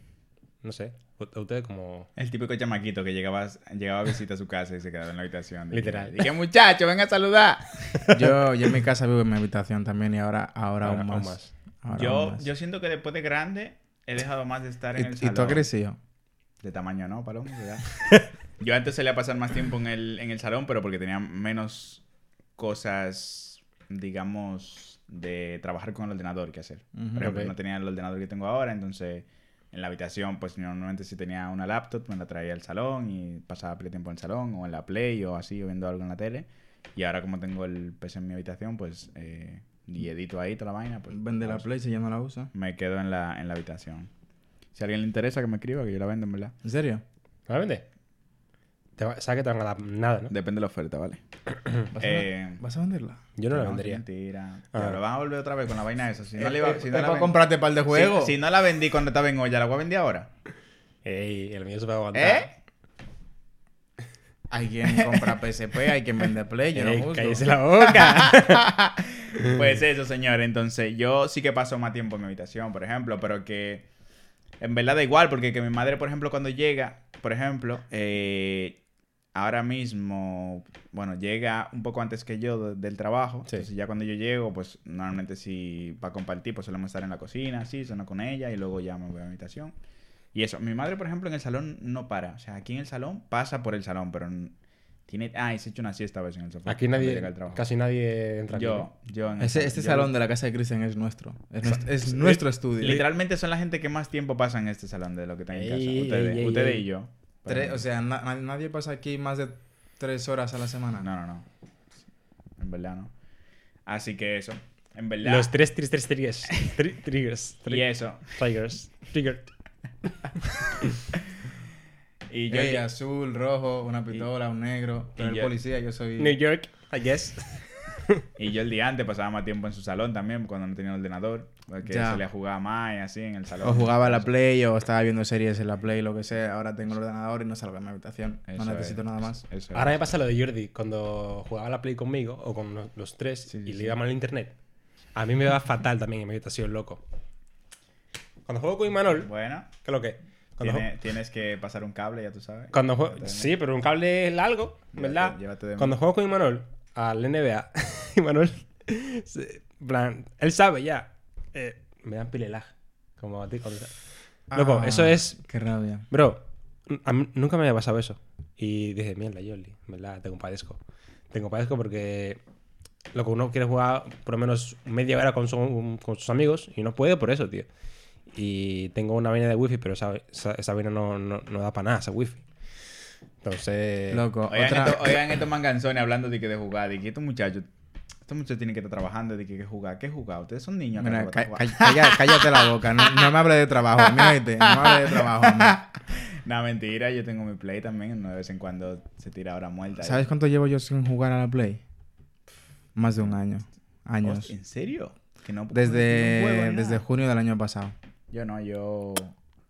Speaker 2: No sé. ¿A usted como...?
Speaker 3: El típico chamaquito que llegaba, llegaba a visita a su casa y se quedaba en la habitación.
Speaker 2: Literal.
Speaker 3: Dije, muchacho, venga a saludar.
Speaker 4: Yo, yo en mi casa vivo en mi habitación también y ahora, ahora,
Speaker 2: Ahora
Speaker 4: aún
Speaker 2: aún
Speaker 4: más. Ahora
Speaker 3: Yo,
Speaker 4: aún más.
Speaker 3: yo siento que después de grande he dejado más de estar en el
Speaker 4: ¿Y, y
Speaker 3: salón.
Speaker 4: tú has crecido?
Speaker 3: De tamaño, ¿no, Palomo? ¿Verdad? Yo antes solía pasar más tiempo en el, en el salón, pero porque tenía menos cosas, digamos, de trabajar con el ordenador que hacer. Por ejemplo, no tenía el ordenador que tengo ahora, entonces en la habitación, pues normalmente si tenía una laptop, me la traía al salón y pasaba play tiempo en el salón, o en la Play, o así, o viendo algo en la tele. Y ahora como tengo el PC en mi habitación, pues, eh, y edito ahí toda la vaina, pues...
Speaker 4: Vende la Play si ya no la usa.
Speaker 3: Me quedo en la, en la habitación. Si a alguien le interesa, que me escriba, que yo la vendo, en verdad.
Speaker 4: ¿En serio?
Speaker 2: ¿Me la vende? Te va- ¿Sabes que te van a dar nada, no?
Speaker 3: Depende de la oferta, ¿vale?
Speaker 4: ¿Vas, a,
Speaker 3: Eh,
Speaker 4: vas a venderla?
Speaker 2: Yo no la vendería.
Speaker 3: Mentira.
Speaker 2: Ah.
Speaker 3: Pero van a volver otra vez con la vaina esa. Si no,
Speaker 4: Eh,
Speaker 3: le iba,
Speaker 4: eh,
Speaker 3: si no la
Speaker 4: para comprarte par de
Speaker 3: si-
Speaker 4: juegos.
Speaker 3: Si, no la vendí cuando estaba en olla, ¿la voy a vender ahora?
Speaker 2: Ey, el mío se va a aguantar.
Speaker 3: ¿Eh?
Speaker 4: Hay quien compra PSP, hay quien vende Play, yo
Speaker 2: Ey,
Speaker 4: no juzgo.
Speaker 2: cállese la boca.
Speaker 3: Pues eso, señor. Entonces, yo sí que paso más tiempo en mi habitación, por ejemplo, pero que en verdad da igual, porque que mi madre, por ejemplo, cuando llega, por ejemplo, eh, ahora mismo, bueno, llega un poco antes que yo de- del trabajo.
Speaker 2: Sí.
Speaker 3: Entonces, ya cuando yo llego, pues normalmente si para compartir, pues solemos estar en la cocina, así, ceno con ella y luego ya me voy a mi habitación. Y eso, mi madre, por ejemplo, en el salón no para. O sea, aquí en el salón pasa por el salón, pero tiene. Ah, y se ha hecho una siesta a veces en el sofá.
Speaker 2: Aquí nadie,
Speaker 3: llega al trabajo.
Speaker 2: casi nadie entra aquí.
Speaker 3: Yo, yo en
Speaker 4: Ese- este
Speaker 3: yo-
Speaker 4: salón de la casa de Cristian es nuestro. Es, nuestro, es nuestro estudio.
Speaker 3: Literalmente son la gente que más tiempo pasa en este salón de lo que están en casa.
Speaker 2: Ey,
Speaker 3: Ustedes,
Speaker 2: ey, ey,
Speaker 3: ustedes
Speaker 2: ey.
Speaker 3: y yo.
Speaker 4: Tres- o sea, na- na- nadie pasa aquí más de tres horas a la semana.
Speaker 3: No, no, no. en verdad, ¿no? Así que eso, en verdad.
Speaker 2: Los tres, tres, tres triggers. Tri- triggers.
Speaker 3: y
Speaker 2: Tri-
Speaker 3: eso.
Speaker 2: Triggers. Triggered.
Speaker 3: Y yo,
Speaker 4: Ey, azul, rojo, una pistola, un negro. Pero el
Speaker 3: yo-
Speaker 4: policía, yo soy...
Speaker 2: New York, I guess.
Speaker 3: y yo el día antes pasaba más tiempo en su salón también, cuando no tenía ordenador. Porque
Speaker 4: Ya.
Speaker 3: se le jugaba más y así en el salón.
Speaker 4: O jugaba a la Play o estaba viendo series en la Play, lo que sea. Ahora tengo el ordenador y no salgo de mi habitación.
Speaker 3: Eso
Speaker 4: no necesito
Speaker 3: es.
Speaker 4: nada más.
Speaker 3: Eso es.
Speaker 2: Ahora me pasa lo de Jordi. Cuando jugaba a la Play conmigo, o con lo- los tres,
Speaker 3: Sí, sí,
Speaker 2: y
Speaker 3: sí.
Speaker 2: le iba mal el internet, a mí me va fatal también en mi habitación, loco. Cuando juego con Imanol, ¿qué
Speaker 3: Bueno,
Speaker 2: es lo que? Cuando,
Speaker 3: tiene- tienes que pasar un cable, ya tú sabes.
Speaker 2: cuando juego...
Speaker 3: Llévate.
Speaker 2: Sí, pero un cable largo,
Speaker 3: Llévate-
Speaker 2: ¿verdad?
Speaker 3: llévate de mí.
Speaker 2: Cuando juego con Imanol al NBA, Imanol, plan, él sabe ya, eh, me dan pile lag. Como a ti. cuando- Loco,
Speaker 4: Ah,
Speaker 2: eso es
Speaker 4: Qué rabia.
Speaker 2: Bro, a mí nunca me había pasado eso. Y dije, mierda, en verdad, te compadezco. Te compadezco porque lo que uno quiere jugar por lo menos media hora con, su- con sus amigos y no puede por eso, tío. Y tengo una vaina de wifi, pero esa, esa, esa vaina no, no, no da para nada, esa wifi. Entonces...
Speaker 4: Loco,
Speaker 3: Oigan,
Speaker 4: otra...
Speaker 3: estos, oigan estos manganzones hablando de que de jugar, de que estos muchachos, estos muchachos tienen que estar trabajando, de que, que jugar, ¿qué jugar? Ustedes son niños.
Speaker 4: Mira,
Speaker 3: ¿qué
Speaker 4: ca- calla- cállate la boca. No, no me hable de trabajo. a mí, oíste, No me hable de trabajo. a mí.
Speaker 3: No, mentira, yo tengo mi play también, de vez en cuando se tira ahora muerta.
Speaker 4: ¿Sabes cuánto llevo yo sin jugar a la Play? Más de un año. Años.
Speaker 3: ¿En serio? Que no,
Speaker 4: Desde,
Speaker 3: juego
Speaker 4: desde junio del año pasado.
Speaker 3: Yo no, yo...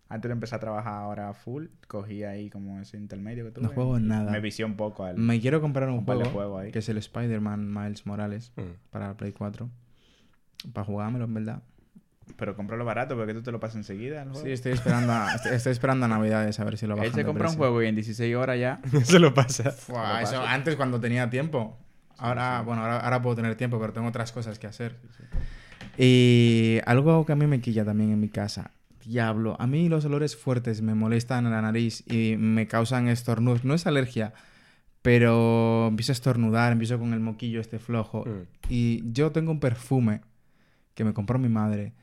Speaker 3: Antes de empezar a trabajar ahora full, cogí ahí como ese intermedio que tuve.
Speaker 4: No juego nada.
Speaker 3: Me vicié un poco al...
Speaker 4: Me quiero comprar un
Speaker 3: Un par de
Speaker 4: juego,
Speaker 3: juegos ahí.
Speaker 4: que es el Spider-Man Miles Morales
Speaker 2: Mm.
Speaker 4: para la Play 4. Para jugármelo, en verdad.
Speaker 3: Pero cómpralo barato porque tú te lo pasas enseguida el juego.
Speaker 4: Sí, estoy esperando a, estoy, estoy esperando a Navidades a ver si lo bajan
Speaker 3: Él se compra un juego y en 16 horas ya...
Speaker 2: Eso lo pasa.
Speaker 4: Fua, eso antes cuando tenía tiempo. Ahora, bueno, ahora, ahora puedo tener tiempo, pero tengo otras cosas que hacer. Y algo que a mí me quilla también en mi casa. Diablo, a mí los olores fuertes me molestan en la nariz y me causan estornudos. No es alergia, pero empiezo a estornudar, empiezo con el moquillo este flojo.
Speaker 2: Mm.
Speaker 4: Y yo tengo un perfume que me compró mi madre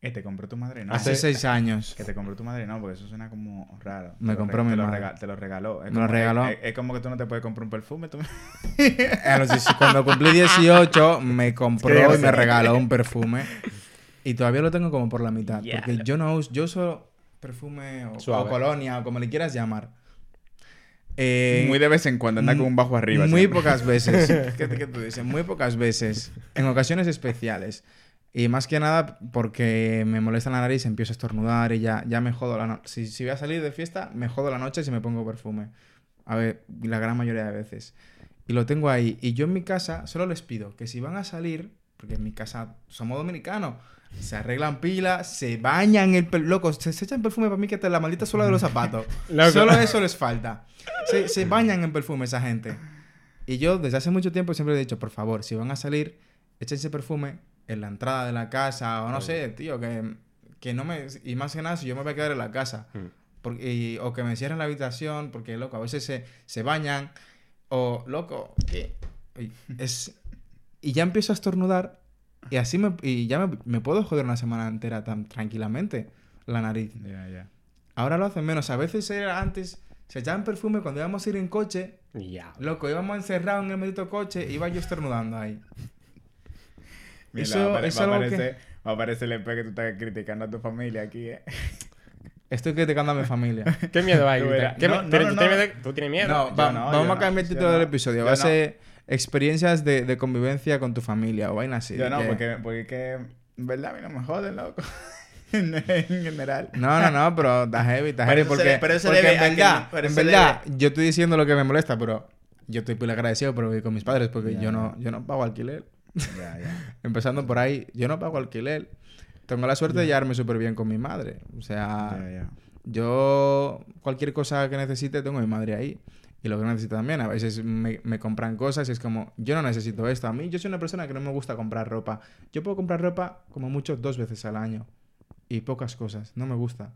Speaker 3: ¿Que te compró tu madre? No.
Speaker 4: hace seis años.
Speaker 3: Que te compró tu madre, no, porque eso suena como raro.
Speaker 4: Me
Speaker 3: Te
Speaker 4: compró mi
Speaker 3: te
Speaker 4: madre.
Speaker 3: te lo regaló. Es
Speaker 4: Me lo regaló.
Speaker 3: Es, es como que tú no te puedes comprar un perfume. Tú...
Speaker 4: A los 10 cuando cumplí 18, me compró y me regaló un perfume. Y todavía lo tengo como por la mitad.
Speaker 3: Ya,
Speaker 4: Porque yo no uso, yo uso perfume o, o colonia o como le quieras llamar. Eh,
Speaker 3: Muy de vez en cuando anda con un bajo arriba.
Speaker 4: Muy
Speaker 3: siempre.
Speaker 4: pocas veces. ¿Qué, qué tú dices? Muy pocas veces. En ocasiones especiales. Y más que nada porque me molesta la nariz, empiezo a estornudar y ya, ya me jodo la noche. Si, si voy a salir de fiesta, me jodo la noche si me pongo perfume. A ver, la gran mayoría de veces. Y lo tengo ahí. Y yo en mi casa solo les pido que si van a salir, porque en mi casa somos dominicanos, se arreglan pilas, se bañan el pelo. Loco, se, se echan perfume para mí que hasta la maldita suela de los zapatos. Solo eso les falta. Se, se bañan en perfume esa gente. Y yo desde hace mucho tiempo siempre he dicho, por favor, si van a salir, échense perfume en la entrada de la casa o no sé, tío, que, que no me... Y más que nada, si yo me voy a quedar en la casa.
Speaker 2: Mm.
Speaker 4: Porque, y- o que me cierren la habitación, porque, loco, a veces se, se bañan. O, loco, que... Es... Y ya empiezo a estornudar y así me... Y ya me, me puedo joder una semana entera tan tranquilamente la nariz.
Speaker 3: Ya, ya.
Speaker 4: Ahora lo hacen menos. A veces era antes, se echaban perfume cuando íbamos a ir en coche.
Speaker 2: Ya.
Speaker 4: Loco, íbamos encerrados en el maldito coche, iba yo estornudando ahí.
Speaker 3: Mira,
Speaker 4: Eso-
Speaker 3: va,
Speaker 4: eso
Speaker 3: va
Speaker 4: algo que-
Speaker 3: aparecer, va a aparecer el EP que tú estás criticando a tu familia aquí, ¿eh?
Speaker 4: Estoy criticando a mi familia.
Speaker 2: ¿Qué miedo hay? ¿Qué
Speaker 3: No,
Speaker 2: me-
Speaker 3: no,
Speaker 2: ¿tú
Speaker 3: no,
Speaker 2: tienes
Speaker 3: no.
Speaker 2: miedo? ¿Tú tienes miedo?
Speaker 4: No,
Speaker 3: yo
Speaker 4: va-
Speaker 3: no,
Speaker 4: vamos a cambiar el título del episodio. Va a
Speaker 3: no.
Speaker 4: ser experiencias de, de convivencia con tu familia o vaina así.
Speaker 3: Yo no,
Speaker 4: que-
Speaker 3: porque, porque que, verdad, a mí no me joden, loco. en en general.
Speaker 4: No, no, no, pero está heavy, está
Speaker 3: Pero
Speaker 4: heavy porque,
Speaker 3: le- pero
Speaker 4: porque
Speaker 3: debe
Speaker 4: en
Speaker 3: que
Speaker 4: verdad,
Speaker 3: pero
Speaker 4: en verdad, yo estoy diciendo lo que me molesta, pero yo estoy muy agradecido por vivir con mis padres porque
Speaker 3: Ya,
Speaker 4: yo no, yo no pago alquiler.
Speaker 3: Ya, ya.
Speaker 4: Empezando por ahí, yo no pago alquiler. Tengo la suerte de llevarme súper bien con mi madre. O sea, yo cualquier cosa que necesite tengo a mi madre ahí. Y lo que necesito también, a veces me, me compran cosas y es como, yo no necesito esto. A mí, yo soy una persona que no me gusta comprar ropa. Yo puedo comprar ropa como mucho dos veces al año. Y pocas cosas, no me gusta.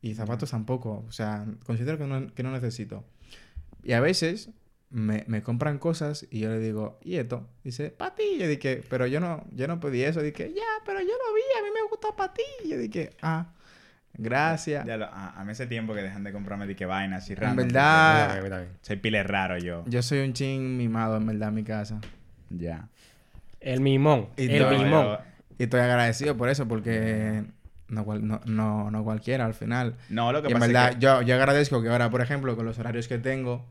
Speaker 4: Y zapatos tampoco, o sea, considero que no, que no necesito. Y a veces me, me compran cosas y yo le digo, ¿y esto? Dice, para ti. Yo dije, pero yo no, yo no pedí eso. Dije, ya, pero yo lo vi, a mí me gusta para ti. Yo dije, ah. Gracias.
Speaker 3: Ya lo- a, a mí hace tiempo que dejan de comprarme de que vainas y
Speaker 4: En
Speaker 3: random,
Speaker 4: verdad-
Speaker 2: también.
Speaker 3: porque Soy pile raro yo.
Speaker 4: Yo soy un chin mimado, en verdad, en mi casa.
Speaker 3: Ya.
Speaker 2: El mimón.
Speaker 4: Y
Speaker 2: el
Speaker 4: todo,
Speaker 2: mimón.
Speaker 3: yo-
Speaker 4: Y estoy agradecido por eso, porque no, cual- no, no, no cualquiera al final.
Speaker 3: No, lo que
Speaker 4: Y en
Speaker 3: pasa
Speaker 4: verdad,
Speaker 3: es que...
Speaker 4: yo, yo agradezco que ahora, por ejemplo, con los horarios que tengo,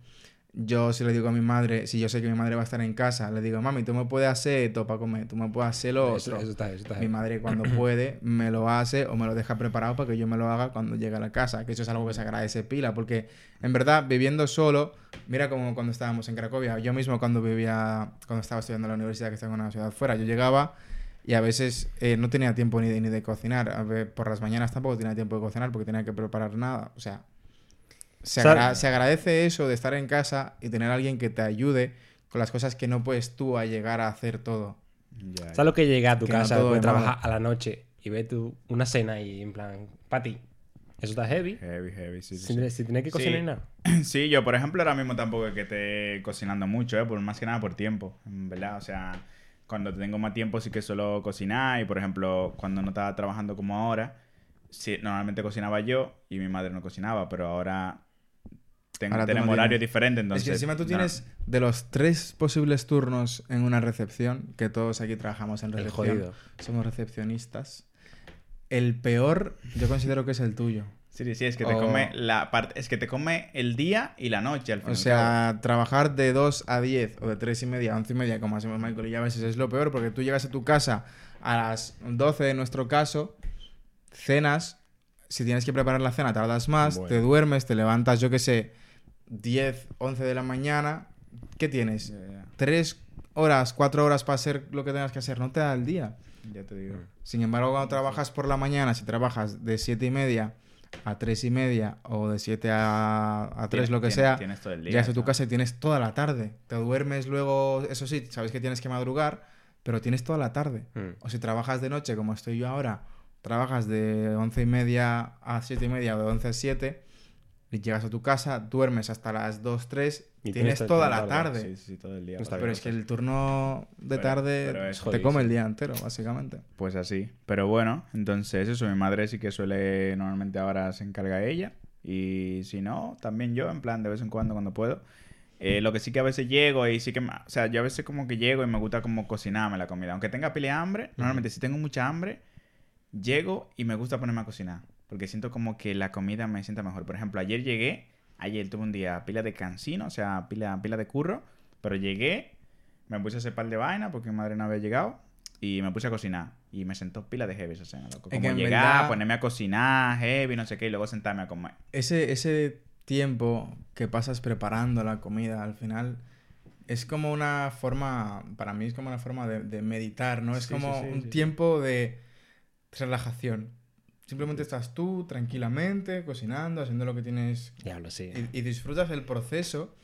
Speaker 4: yo si le digo a mi madre, si yo sé que mi madre va a estar en casa, le digo, mami, tú me puedes hacer esto para comer, tú me puedes hacer lo
Speaker 2: Eso,
Speaker 4: otro.
Speaker 2: eso está, eso está.
Speaker 4: Mi madre cuando puede me lo hace o me lo deja preparado para que yo me lo haga cuando llegue a la casa, que eso es algo que se agradece pila, porque en verdad viviendo solo, mira como cuando estábamos en Cracovia, yo mismo cuando vivía, cuando estaba estudiando en la universidad que estaba en una ciudad fuera, yo llegaba y a veces eh, no tenía tiempo ni de, ni de cocinar, a ver, por las mañanas tampoco tenía tiempo de cocinar porque tenía que preparar nada, o sea, se, agra- se agradece eso de estar en casa y tener a alguien que te ayude con las cosas que no puedes tú a llegar a hacer todo.
Speaker 3: Ya,
Speaker 2: ¿Sabes lo que llega a tu
Speaker 4: Que no
Speaker 2: casa después de trabajar a la noche y ves tú una cena y en plan, para ti? Eso está heavy.
Speaker 3: Heavy, heavy, sí, sí,
Speaker 2: tener que cocinar
Speaker 3: Sí.
Speaker 2: nada.
Speaker 3: Sí, yo por ejemplo ahora mismo tampoco es que esté cocinando mucho, ¿eh? por más que nada por tiempo, verdad. O sea, cuando tengo más tiempo sí que suelo cocinar y por ejemplo cuando no estaba trabajando como ahora, sí, normalmente cocinaba yo y mi madre no cocinaba, pero ahora,
Speaker 4: tú
Speaker 3: tenemos horarios
Speaker 4: tienes.
Speaker 3: diferentes, entonces...
Speaker 4: es que encima tú
Speaker 3: no.
Speaker 4: tienes de los tres posibles turnos en una recepción, que todos aquí trabajamos en recepción,
Speaker 2: jodido.
Speaker 4: somos recepcionistas. El peor, yo considero que es el tuyo.
Speaker 3: Sí, sí, sí, es que te
Speaker 4: O-
Speaker 3: come la parte, es que te come el día y la noche al final.
Speaker 4: O sea, trabajar de 2 a 10 o de 3 y media a 11 y media, como hacemos Michael y yo a veces es lo peor, porque tú llegas a tu casa a las 12 en nuestro caso, cenas, si tienes que preparar la cena tardas más,
Speaker 2: Bueno.
Speaker 4: te duermes, te levantas, yo qué sé, 10, 11 de la mañana, ¿qué tienes?
Speaker 3: Ya,
Speaker 4: Tres horas, cuatro horas para hacer lo que tengas que hacer, no te da el día.
Speaker 3: ya te digo.
Speaker 4: Sin embargo, cuando trabajas por la mañana, si trabajas de siete y media a tres y media o de 7 a, a 3,
Speaker 3: Tienes-
Speaker 4: lo que
Speaker 3: tienes-
Speaker 4: sea,
Speaker 3: tienes todo el día,
Speaker 4: llegas a tu casa y tienes toda la tarde. Te duermes luego, eso sí, sabes que tienes que madrugar, pero tienes toda la tarde.
Speaker 2: Mm.
Speaker 4: O si trabajas de noche, como estoy yo ahora, trabajas de once y media a siete y media o de 11 a 7, y llegas a tu casa, duermes hasta las 2, 3,
Speaker 2: Y
Speaker 4: tienes,
Speaker 2: tienes to-
Speaker 4: toda
Speaker 2: toda
Speaker 4: la tarde.
Speaker 3: Sí, sí, todo el día.
Speaker 2: Está
Speaker 4: Pero es que el turno de
Speaker 3: Pero-
Speaker 4: tarde
Speaker 3: pero
Speaker 4: te come el día entero, básicamente.
Speaker 3: Pues así. Pero bueno, entonces eso, mi madre sí que suele, normalmente ahora se encarga ella. Y si no, también yo, en plan, de vez en cuando, cuando puedo. Eh, lo que sí que a veces llego y sí que, me- o sea, yo a veces como que llego y me gusta como cocinarme la comida. Aunque tenga pile de hambre, normalmente si tengo mucha hambre, llego y me gusta ponerme a cocinar. Porque siento como que la comida me sienta mejor. Por ejemplo, ayer llegué, ayer tuve un día pila de cansino, o sea, pila, pila de curro. Pero llegué, me puse a hacer par de vaina porque mi madre no había llegado. Y me puse a cocinar. Y me sentó pila de heavy esa cena, loco.
Speaker 4: Es
Speaker 3: Como
Speaker 4: que en
Speaker 3: llegar,
Speaker 4: verdad-
Speaker 3: ponerme a cocinar, heavy, no sé qué, y luego sentarme a comer.
Speaker 4: Ese, ese tiempo que pasas preparando la comida al final es como una forma, para mí es como una forma de, de meditar, ¿no? Es
Speaker 3: Sí,
Speaker 4: como
Speaker 3: sí, sí,
Speaker 4: un tiempo de relajación. Simplemente estás tú tranquilamente cocinando, haciendo lo que tienes
Speaker 2: Diablo, sí.
Speaker 4: y, y disfrutas el proceso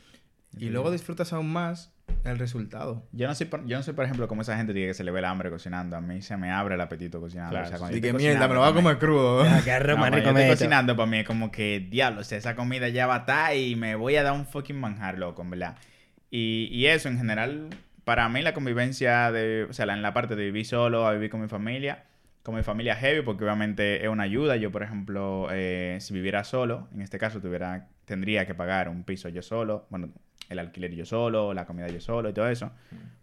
Speaker 4: y luego disfrutas aún más el resultado.
Speaker 3: Yo no, soy, por- yo no soy, por ejemplo, como esa gente que se le ve el hambre cocinando. A mí se me abre el apetito cocinando.
Speaker 2: Claro,
Speaker 3: o sea,
Speaker 4: Y que mierda, me lo voy a comer crudo.
Speaker 3: No,
Speaker 2: marico,
Speaker 3: yo estoy cocinando para mí es como que, diablo, o sea, esa comida ya va a estar y me voy a dar un fucking manjar, loco, en verdad. Y, y eso, en general, para mí la convivencia de, o sea, la- en la parte de vivir solo, a vivir con mi familia, con mi familia heavy, porque obviamente es una ayuda. Yo, por ejemplo, eh, si viviera solo, en este caso tuviera, tendría que pagar un piso yo solo, bueno, el alquiler yo solo, la comida yo solo y todo eso.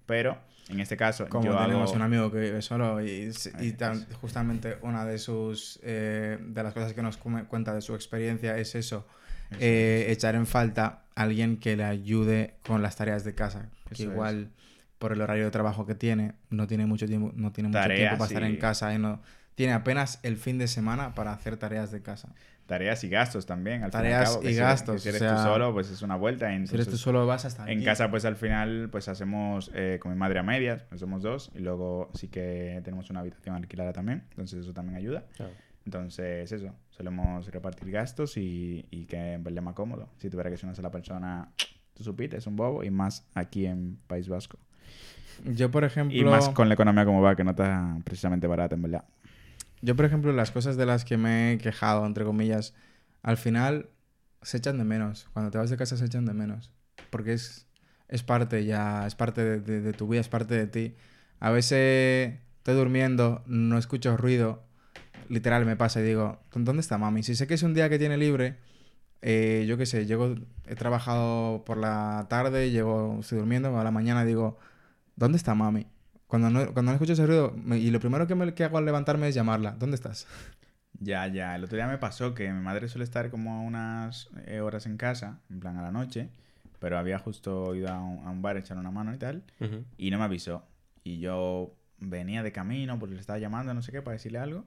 Speaker 3: Pero, en este caso,
Speaker 4: Como
Speaker 3: yo
Speaker 4: tenemos
Speaker 3: hago...
Speaker 4: un amigo que vive solo y, y tan- justamente una de sus eh, de las cosas que nos cuenta de su experiencia es eso,
Speaker 3: Eso
Speaker 4: eh, echar en falta a alguien que le ayude con las tareas de casa, que
Speaker 3: Eso es.
Speaker 4: Por el horario de trabajo que tiene no tiene mucho tiempo no tiene mucho
Speaker 3: Tareas
Speaker 4: tiempo para estar en casa y no tiene apenas el fin de semana para hacer tareas de casa.
Speaker 3: Tareas y gastos también. Al fin y al
Speaker 4: Tareas
Speaker 3: cabo, que
Speaker 4: y
Speaker 3: si eres-
Speaker 4: gastos,
Speaker 3: que si
Speaker 4: o
Speaker 3: eres
Speaker 4: sea,
Speaker 3: tú solo, pues es una vuelta.
Speaker 4: Si eres tú solo vas hasta
Speaker 3: En
Speaker 4: aquí.
Speaker 3: casa, pues al final, pues hacemos eh, con mi madre a medias, pues somos dos, y luego sí que tenemos una habitación alquilada también, entonces eso también ayuda.
Speaker 2: Claro.
Speaker 3: Entonces, eso, solemos repartir gastos y, y que en verdad más cómodo. Si tuviera que ser una sola persona, tú supiste, es un bobo, y más aquí en País Vasco.
Speaker 4: Yo por ejemplo
Speaker 3: Y más con la economía como va, que no está precisamente barata, en verdad.
Speaker 4: Yo, por ejemplo, las cosas de las que me he quejado, entre comillas, al final se echan de menos. Cuando te vas de casa se echan de menos. Porque es, es parte ya, es parte de, de- de tu vida, es parte de ti. A veces estoy durmiendo, no escucho ruido literal me pasa y digo, ¿dónde está mami? Si sé que es un día que tiene libre, eh, yo qué sé, llego, he trabajado por la tarde, llego, estoy durmiendo, a la mañana digo, ¿dónde está mami? Cuando no, cuando no escucho ese ruido, me- y lo primero que, me, que hago al levantarme es llamarla, ¿dónde estás?
Speaker 3: Ya, ya. El otro día me pasó que mi madre suele estar como unas eh, horas en casa, en plan a la noche, pero había justo ido a un, a un bar a echar una mano y tal, y no me avisó. Y yo venía de camino porque le estaba llamando, no sé qué, para decirle algo,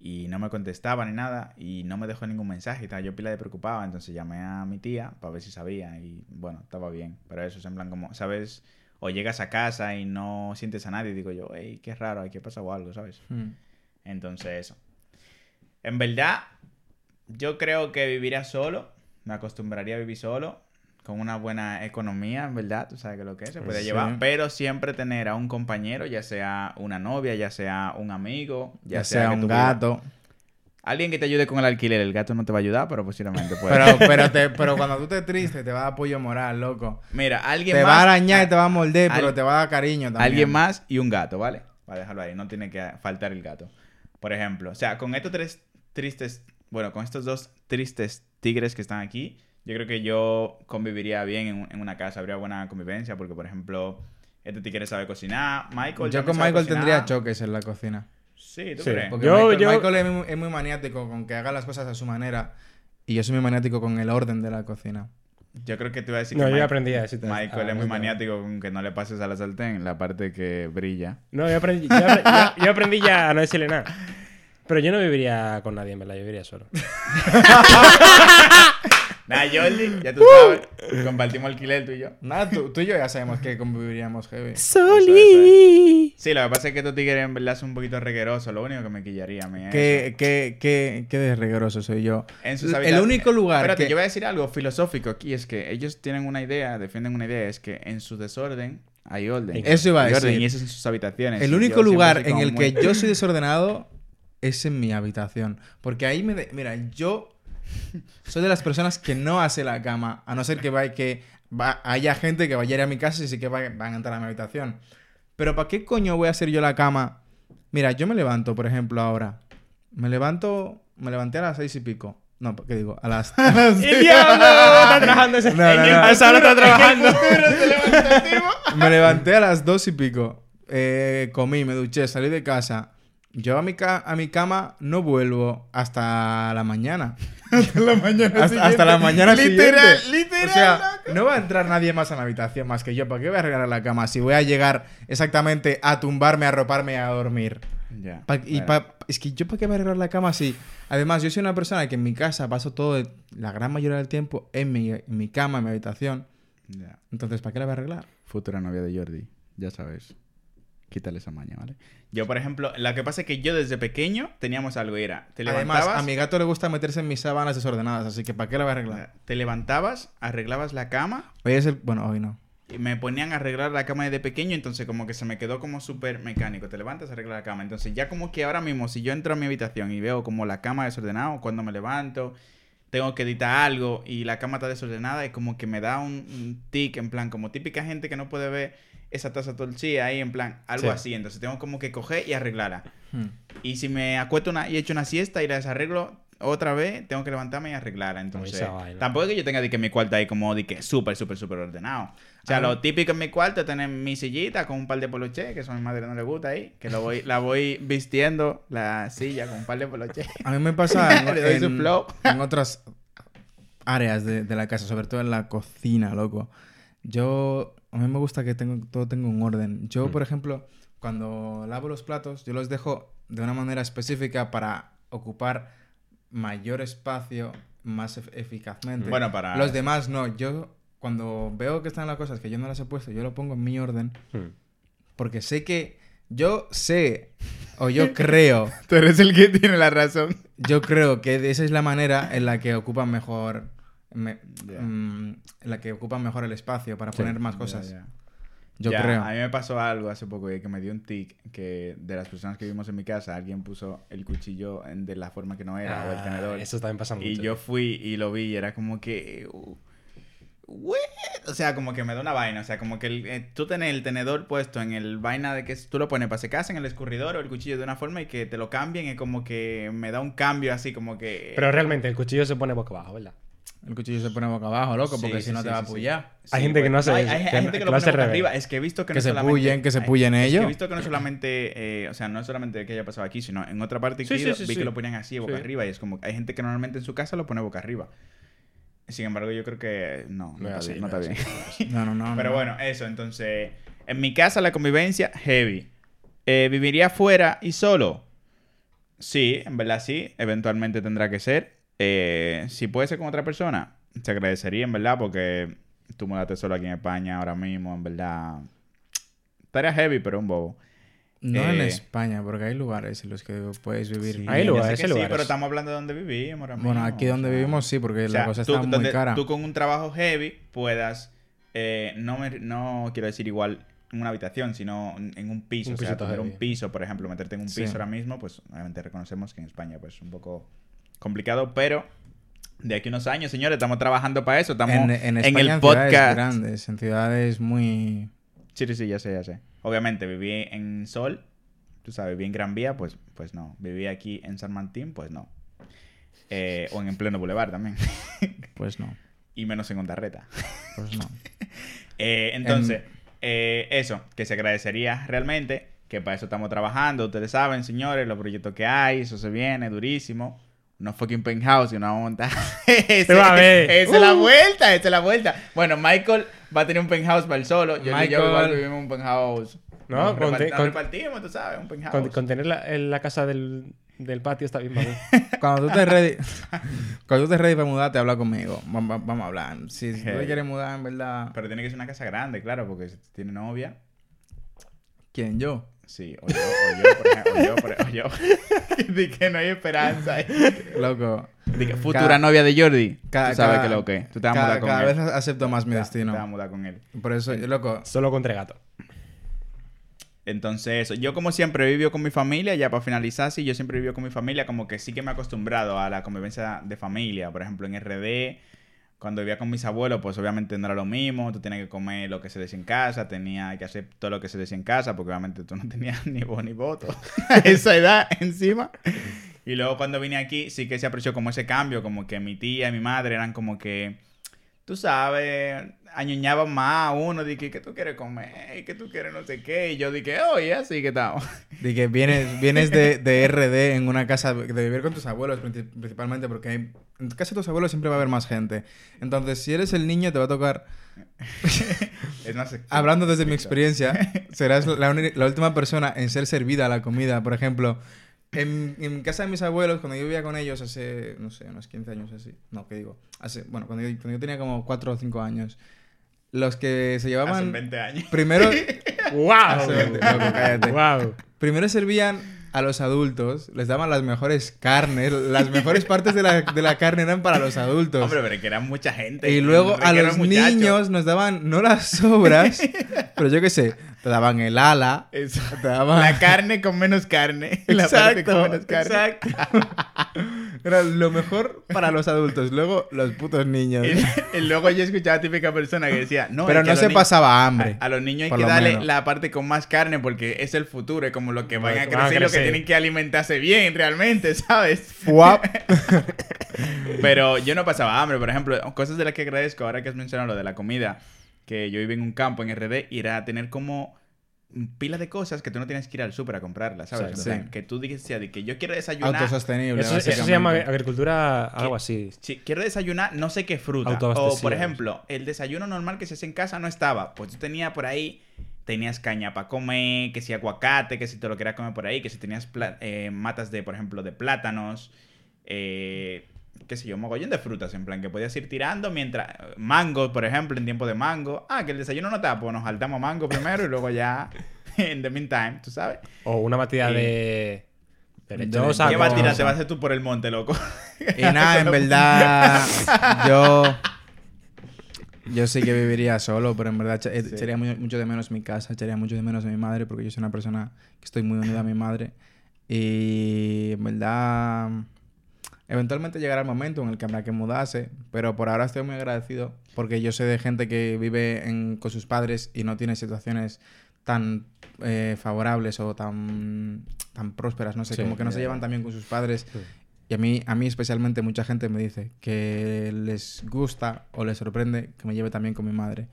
Speaker 3: y no me contestaba ni nada, y no me dejó ningún mensaje y tal. Yo pila de preocupado, entonces llamé a mi tía para ver si sabía, y bueno, estaba bien. Pero eso es en plan como, ¿sabes? O llegas a casa y no sientes a nadie, y digo yo, hey, qué raro, aquí ha pasado algo, ¿sabes?
Speaker 4: Hmm.
Speaker 3: Entonces, eso. En verdad, yo creo que viviría solo. Me acostumbraría a vivir solo. Con una buena economía, en verdad. Tú sabes que lo que es, se puede
Speaker 4: Sí.
Speaker 3: llevar. Pero siempre tener a un compañero, ya sea una novia, ya sea un amigo, ya,
Speaker 4: Ya, sea, un gato.
Speaker 3: Alguien que te ayude con el alquiler. El gato no te va a ayudar, pero posiblemente puede.
Speaker 4: Pero, pero, te- pero cuando tú estés triste, te va a dar apoyo moral, loco.
Speaker 3: Mira, alguien
Speaker 4: Te
Speaker 3: más.
Speaker 4: va a arañar y te va a morder,
Speaker 3: al-
Speaker 4: pero te va a dar cariño también.
Speaker 3: Alguien más y un gato, ¿vale? Para dejarlo ahí, no tiene que faltar el gato. Por ejemplo, o sea, con estos tres tristes, bueno, con estos dos tristes tigres que están aquí, yo creo que yo conviviría bien en, en una casa, habría buena convivencia, porque por ejemplo, este tigre sabe cocinar, Michael...
Speaker 4: Yo con Michael tendría choques en la cocina.
Speaker 3: Sí, ¿tú
Speaker 2: Sí,
Speaker 3: crees?
Speaker 4: Porque
Speaker 2: Yo-
Speaker 4: Michael,
Speaker 2: yo-
Speaker 4: Michael es, muy, es muy maniático con que haga las cosas a su manera. Y yo soy muy maniático con el orden de la cocina.
Speaker 3: Yo creo que te iba a decir
Speaker 2: No,
Speaker 3: que
Speaker 2: yo ya
Speaker 3: Michael-
Speaker 2: aprendí a decirte-
Speaker 3: Michael es muy maniático con que no le pases a la sartén la parte que brilla.
Speaker 2: No, yo aprendí, yo, yo- yo aprendí ya a no decirle nada. Pero yo no viviría con nadie, en verdad, yo viviría solo.
Speaker 3: Nada, Jordi, ya tú sabes, compartimos alquiler tú y yo.
Speaker 4: Nada, tú, tú y yo ya sabemos que conviviríamos heavy.
Speaker 2: ¡Soli!
Speaker 3: Sí, lo que pasa es que estos tigres en verdad son un poquito reguerosos. Lo único que me quillaría a mí es
Speaker 4: Qué, qué, qué, qué de riguroso soy yo.
Speaker 3: En sus
Speaker 4: el único lugar
Speaker 3: Espérate,
Speaker 4: que-
Speaker 3: yo voy a decir algo filosófico aquí. Es que ellos tienen una idea, defienden una idea. Es que en su desorden hay orden.
Speaker 4: Eso iba a
Speaker 3: Hay orden,
Speaker 4: decir.
Speaker 3: y eso es en sus habitaciones.
Speaker 4: El único lugar en el
Speaker 3: muy-
Speaker 4: que yo soy desordenado es en mi habitación. Porque ahí me... de- Mira, yo soy de las personas que no hace la cama. A no ser que, vaya, que va- haya gente que vaya a ir a mi casa y sí que va- van a entrar a mi habitación. Pero ¿para qué coño voy a hacer yo la cama? Mira, yo me levanto, por ejemplo, ahora. Me levanto... Me levanté a las seis y pico. No, ¿qué digo? A las...
Speaker 2: ¡El diablo! Está trabajando ese.
Speaker 4: No, no, no.
Speaker 2: Esa está trabajando.
Speaker 4: me levanté a las dos y pico. Eh, comí, me duché, salí de casa. Yo a mi, ca- a mi cama no vuelvo hasta la mañana.
Speaker 3: hasta la mañana
Speaker 4: Hasta, hasta la mañana
Speaker 3: Literal,
Speaker 4: siguiente.
Speaker 3: literal,
Speaker 4: O sea, no va a entrar nadie más a la habitación más que yo. ¿Para qué voy a arreglar la cama si voy a llegar exactamente a tumbarme, a arroparme y a dormir?
Speaker 3: Ya.
Speaker 4: Pa- y
Speaker 3: bueno.
Speaker 4: pa- es que yo para qué voy a arreglar la cama si... Además, yo soy una persona que en mi casa paso todo, la gran mayoría del tiempo en mi, en mi cama, en mi habitación.
Speaker 3: Ya.
Speaker 4: Entonces, ¿para qué la voy a arreglar?
Speaker 3: Futura novia de Jordi. Ya sabes. Quítale esa maña, ¿vale? Yo, por ejemplo, lo que pasa es que yo desde pequeño teníamos algo. Era, te
Speaker 4: Además,
Speaker 3: levantabas...
Speaker 4: a mi gato le gusta meterse en mis sábanas desordenadas, así que ¿para qué la voy a arreglar?
Speaker 3: Te levantabas, arreglabas la cama
Speaker 4: Hoy es el... Bueno, hoy no.
Speaker 3: y me ponían a arreglar la cama desde pequeño, entonces como que se me quedó como súper mecánico. Te levantas, arreglas la cama. Entonces ya como que ahora mismo, si yo entro a mi habitación y veo como la cama desordenada, cuando me levanto, tengo que editar algo y la cama está desordenada, y como que me da un, un tic, en plan, como típica gente que no puede ver esa taza torcida ahí, en plan, algo
Speaker 2: Sí.
Speaker 3: así. Entonces tengo como que coger y arreglarla.
Speaker 4: Hmm.
Speaker 3: Y si me acuesto una, y echo una siesta y la desarreglo otra vez, tengo que levantarme y arreglarla. Entonces, tampoco es que yo tenga de que mi cuarto ahí como de que súper, súper, súper ordenado. O sea,
Speaker 4: Ah.
Speaker 3: lo típico en mi cuarto es tener mi sillita con un par de poloches, que eso a mi madre no le gusta ahí, que lo voy, la voy vistiendo la silla con un par de poloches.
Speaker 4: A mí me pasa en,
Speaker 3: Le doy su flow.
Speaker 4: en otras áreas de, de la casa, sobre todo en la cocina, loco. Yo, a mí me gusta que tengo, todo tenga un orden. Yo,
Speaker 3: Mm.
Speaker 4: por ejemplo, cuando lavo los platos, yo los dejo de una manera específica para ocupar mayor espacio más ef- eficazmente.
Speaker 3: Bueno, para...
Speaker 4: Los demás no. Yo, cuando veo que están las cosas que yo no las he puesto, yo lo pongo en mi orden.
Speaker 2: Hmm.
Speaker 4: Porque sé que yo sé, o yo creo,
Speaker 3: Tú eres el que tiene la razón.
Speaker 4: yo creo que esa es la manera en la que ocupan mejor, me- mm, en la que ocupan mejor el espacio para poner más cosas. Yo
Speaker 3: Ya,
Speaker 4: creo.
Speaker 3: A mí me pasó algo hace poco que me dio un tic que de las personas que vivimos en mi casa, alguien puso el cuchillo en- de la forma que no era o el
Speaker 2: Ah,
Speaker 3: tenedor.
Speaker 2: Eso también pasa mucho.
Speaker 3: Y yo fui y lo vi y era como que... uh, "What?". O sea, como que me da una vaina. O sea, como que el- eh, tú tenés el tenedor puesto en el vaina de que tú lo pones para secarse en el escurridor o el cuchillo de una forma y que te lo cambien. Es como que me da un cambio así, como que.
Speaker 2: Pero realmente el cuchillo se pone boca abajo, ¿verdad?
Speaker 4: El cuchillo se pone boca abajo, loco, porque
Speaker 3: Sí,
Speaker 4: si
Speaker 3: sí,
Speaker 4: no
Speaker 3: sí,
Speaker 4: te va a pullar.
Speaker 2: Hay gente que no hace
Speaker 3: hay,
Speaker 2: eso,
Speaker 3: hay- hay
Speaker 2: que-
Speaker 3: gente que
Speaker 2: que
Speaker 3: lo
Speaker 2: lo
Speaker 3: pone
Speaker 2: hace
Speaker 3: boca arriba. Es que he visto que,
Speaker 4: Que
Speaker 3: no
Speaker 4: se
Speaker 3: solamente...
Speaker 4: pullen, que se pullen
Speaker 3: es que
Speaker 4: ellos.
Speaker 3: he visto que no solamente... eh, o sea, no es solamente que haya pasado aquí, sino en otra parte
Speaker 2: Sí,
Speaker 3: que ido,
Speaker 2: sí,
Speaker 3: vi
Speaker 2: sí.
Speaker 3: que lo ponían así, boca
Speaker 2: Sí.
Speaker 3: arriba. Y es como... Hay gente que normalmente en su casa lo pone boca arriba. Sin embargo, yo creo que... No, no,
Speaker 2: No es
Speaker 3: está bien. No
Speaker 2: no
Speaker 3: está
Speaker 2: es
Speaker 3: bien.
Speaker 4: No, no, no.
Speaker 3: Pero
Speaker 4: no.
Speaker 3: bueno, eso. Entonces, en mi casa la convivencia, heavy. Eh, ¿Viviría fuera y solo? Sí, en verdad sí. Eventualmente tendrá que ser. Eh, si puede ser con otra persona, se agradecería, en verdad, porque tú mudaste solo aquí en España ahora mismo, en verdad. Estaría heavy, pero un bobo.
Speaker 4: No en
Speaker 3: eh,
Speaker 4: España, porque hay lugares en los que puedes vivir.
Speaker 3: Sí,
Speaker 2: Hay lugares, hay
Speaker 3: sí,
Speaker 2: lugares.
Speaker 3: pero estamos hablando de donde vivimos ahora
Speaker 4: Bueno,
Speaker 3: mismo,
Speaker 4: aquí
Speaker 3: o
Speaker 4: donde
Speaker 3: sea.
Speaker 4: vivimos sí, porque
Speaker 3: O sea,
Speaker 4: la cosa
Speaker 3: tú,
Speaker 4: está muy cara.
Speaker 3: tú con un trabajo heavy puedas, eh, no, me- no quiero decir igual en una habitación, sino en un piso.
Speaker 2: Un
Speaker 3: o sea, tener un piso, por ejemplo, meterte en un
Speaker 4: Sí.
Speaker 3: piso ahora mismo, pues obviamente reconocemos que en España pues es un poco complicado, pero de aquí a unos años, señores, estamos trabajando para eso, estamos
Speaker 4: en,
Speaker 3: en,
Speaker 4: en
Speaker 3: el
Speaker 4: en ciudades
Speaker 3: podcast.
Speaker 4: grandes, en ciudades muy...
Speaker 3: Sí, sí, sí, ya sé, ya sé. Obviamente, viví en Sol, tú sabes, viví en Gran Vía, pues, pues no. Viví aquí en San Martín, pues no. Eh, o en pleno Boulevard también.
Speaker 4: Pues no,
Speaker 3: y menos en Ondarreta.
Speaker 4: pues no.
Speaker 3: Eh, entonces, eh, eso, que se agradecería realmente, que para eso estamos trabajando, ustedes saben, señores, los proyectos que hay, eso se viene durísimo. No fucking penthouse y una monta. Ese-
Speaker 2: va a ver.
Speaker 3: Esa es la vuelta, esa es la vuelta. Bueno, Michael va a tener un penthouse para el solo. Yo y yo
Speaker 4: Michael-
Speaker 3: igual vivimos en un penthouse.
Speaker 2: No,
Speaker 3: Nos
Speaker 2: con-
Speaker 3: repart- nos
Speaker 2: con-
Speaker 3: repartimos, tú sabes, un penthouse.
Speaker 2: Con, con tener la, casa del, del patio está bien.
Speaker 4: Cuando tú estés ready, cuando tú estés ready para mudarte, habla conmigo. Va- va- Vamos a hablar. Si, si tú te
Speaker 3: Hey.
Speaker 4: quieres mudar, en verdad...
Speaker 3: Pero tiene que ser una casa grande, claro, porque si tiene novia.
Speaker 4: ¿Quién? ¿Yo?
Speaker 3: Sí, o yo, o yo, por ejemplo, o yo, o yo. Di que no hay esperanza.
Speaker 4: Loco.
Speaker 3: Di que futura
Speaker 4: Cada-
Speaker 3: novia de Jordi.
Speaker 4: Cada,
Speaker 3: tú sabes
Speaker 4: cada-
Speaker 3: que lo que. Tú te vas a mudar con
Speaker 4: cada
Speaker 3: él.
Speaker 4: vez acepto más mi
Speaker 3: vas- Te vas a
Speaker 4: destino.
Speaker 3: mudar con él.
Speaker 4: Por eso, loco...
Speaker 2: Solo con gatos.
Speaker 3: Entonces. Yo como siempre he vivido con mi familia, ya para finalizar, sí, yo siempre he vivido con mi familia, como que sí que me he acostumbrado a la convivencia de familia. Por ejemplo, en RD, cuando vivía con mis abuelos, pues obviamente no era lo mismo. Tú tenías que comer lo que se decía en casa, tenía que hacer todo lo que se decía en casa, porque obviamente tú no tenías ni voz ni voto a esa edad encima. Y luego cuando vine aquí, sí que se apreció como ese cambio, como que mi tía y mi madre eran como que, tú sabes, añoñaban más a uno, que, ¿qué tú quieres comer? ¿Qué tú quieres no sé qué? Y yo dije, oye, así que estamos.
Speaker 4: Que vienes, vienes de, de RD en una casa, de vivir con tus abuelos princi- principalmente, porque hay- en casa de tus abuelos siempre va a haber más gente. Entonces, si eres el niño, te va a tocar,
Speaker 3: Es más...
Speaker 4: hablando desde mi experiencia, serás la, la última persona en ser servida a la comida. Por ejemplo, en, en casa de mis abuelos, cuando yo vivía con ellos hace, no sé, unos 15 años así. No, ¿qué digo? Hace, bueno, cuando yo, cuando yo tenía como 4 o 5 años. Los que se
Speaker 3: Hace
Speaker 4: llevaban...
Speaker 3: 20 años.
Speaker 4: Primero,
Speaker 2: ¡Wow!
Speaker 4: Hace- loco, cállate.
Speaker 2: ¡Wow!
Speaker 4: Primero servían a los adultos, les daban las mejores carnes, las mejores partes de la, de la carne eran para los adultos.
Speaker 3: Hombre, pero que era mucha gente.
Speaker 4: y luego a los
Speaker 3: muchacho.
Speaker 4: niños nos daban, no las sobras, pero yo qué sé, te daban el ala,
Speaker 3: Eso.
Speaker 4: te daban...
Speaker 3: La carne con menos carne. La parte con
Speaker 4: Exacto,
Speaker 3: menos carne.
Speaker 4: exacto. Era lo mejor para los adultos, luego los putos niños.
Speaker 3: Y, y luego yo escuchaba a típica persona que decía, no,
Speaker 4: Pero no se pasaba hambre.
Speaker 3: A, a los niños hay que darle
Speaker 4: menos.
Speaker 3: la parte con más carne porque es el futuro, es como lo que van a
Speaker 2: que van a
Speaker 3: crecer, lo que
Speaker 2: crecer.
Speaker 3: tienen que alimentarse bien realmente, ¿sabes? Pero yo no pasaba hambre, por ejemplo, cosas de las que agradezco ahora que has mencionado lo de la comida, que yo viví en un campo en RD y era tener como pila de cosas que tú no tienes que ir al súper a comprarlas, ¿sabes? O sea, que tú digas, de que yo quiero desayunar,
Speaker 4: Autosostenible.
Speaker 2: Eso, eso se llama agricultura, algo así.
Speaker 3: Sí, quiero desayunar no sé qué fruta. O, por ejemplo, el desayuno normal que se hace en casa no estaba. Pues tú tenías por ahí, tenías caña para comer, que si aguacate, que si te lo querías comer por ahí, que si tenías eh, matas de, por ejemplo, de plátanos, eh, qué sé yo, mogollón de frutas, en plan, que podías ir tirando mientras... Mango, por ejemplo, en tiempo de mango. Ah, que el desayuno no está, pues nos saltamos mango primero y luego ya, en the meantime, tú sabes.
Speaker 2: O una batida
Speaker 3: Y-
Speaker 2: de. de
Speaker 4: De-
Speaker 2: lechosa.
Speaker 3: ¿Qué batida te vas a hacer tú por el monte, loco?
Speaker 4: Y nada, en verdad, yo. Yo sí que viviría solo, pero en verdad eh,
Speaker 3: Sí.
Speaker 4: echaría mu- mucho de menos mi casa, echaría mucho de menos a mi madre, porque yo soy una persona que estoy muy unida a mi madre. Y en verdad, Eventualmente llegará el momento en el que habrá que mudarse, pero por ahora estoy muy agradecido porque yo sé de gente que vive en- con sus padres y no tiene situaciones tan eh, favorables o tan, tan prósperas, no sé,
Speaker 2: Sí,
Speaker 4: como que no se
Speaker 3: ya.
Speaker 4: llevan tan bien con sus padres. Y a mí, a mí especialmente mucha gente me dice que les gusta o les sorprende que me lleve también con mi madre.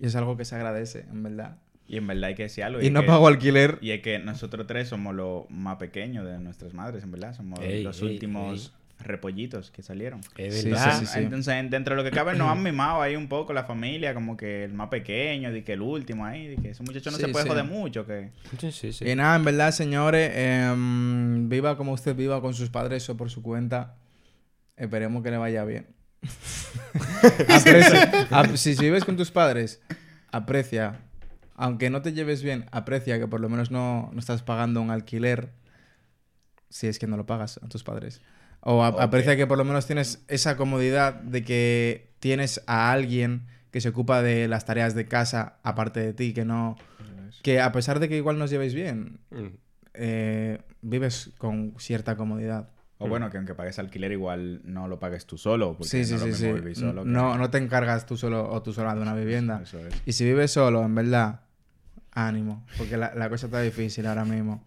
Speaker 4: Y es algo que se agradece, en verdad.
Speaker 3: Y en verdad hay que decir algo.
Speaker 4: Y
Speaker 3: es
Speaker 4: no
Speaker 3: que-
Speaker 4: pago alquiler.
Speaker 3: Y es que nosotros tres somos los más pequeños de nuestras madres, en verdad. Somos
Speaker 2: Ey,
Speaker 3: los
Speaker 2: ey,
Speaker 3: últimos repollitos que salieron.
Speaker 2: Es
Speaker 4: Sí,
Speaker 2: verdad.
Speaker 4: sí, sí, sí.
Speaker 3: Entonces, dentro de lo que cabe, nos han mimado ahí un poco la familia, como que el más pequeño, de que el último ahí, de que ese muchacho no
Speaker 4: Sí,
Speaker 3: se puede
Speaker 4: sí.
Speaker 3: joder mucho, que...
Speaker 2: Sí, sí, sí.
Speaker 4: Y nada, en verdad, señores, em, viva como usted viva con sus padres o por su cuenta. Esperemos que le vaya bien. Aprecia- ap- si, si vives con tus padres, aprecia. Aunque no te lleves bien, aprecia que por lo menos no, no estás pagando un alquiler. Si es que no lo pagas a tus padres. O a- aprecia que por lo menos tienes esa comodidad de que tienes a alguien que se ocupa de las tareas de casa aparte de ti, que no... Que a pesar de que igual nos llevéis bien,
Speaker 2: Mm.
Speaker 4: eh, vives con cierta comodidad.
Speaker 3: O bueno, que aunque pagues alquiler, igual no lo pagues tú solo, porque
Speaker 4: Sí, sí,
Speaker 3: no
Speaker 4: sí, sí.
Speaker 3: solo
Speaker 4: No, no te encargas tú solo o tú sola de una vivienda.
Speaker 3: Eso es.
Speaker 4: Y si vives solo, en verdad, ánimo, porque la, la cosa está difícil ahora mismo.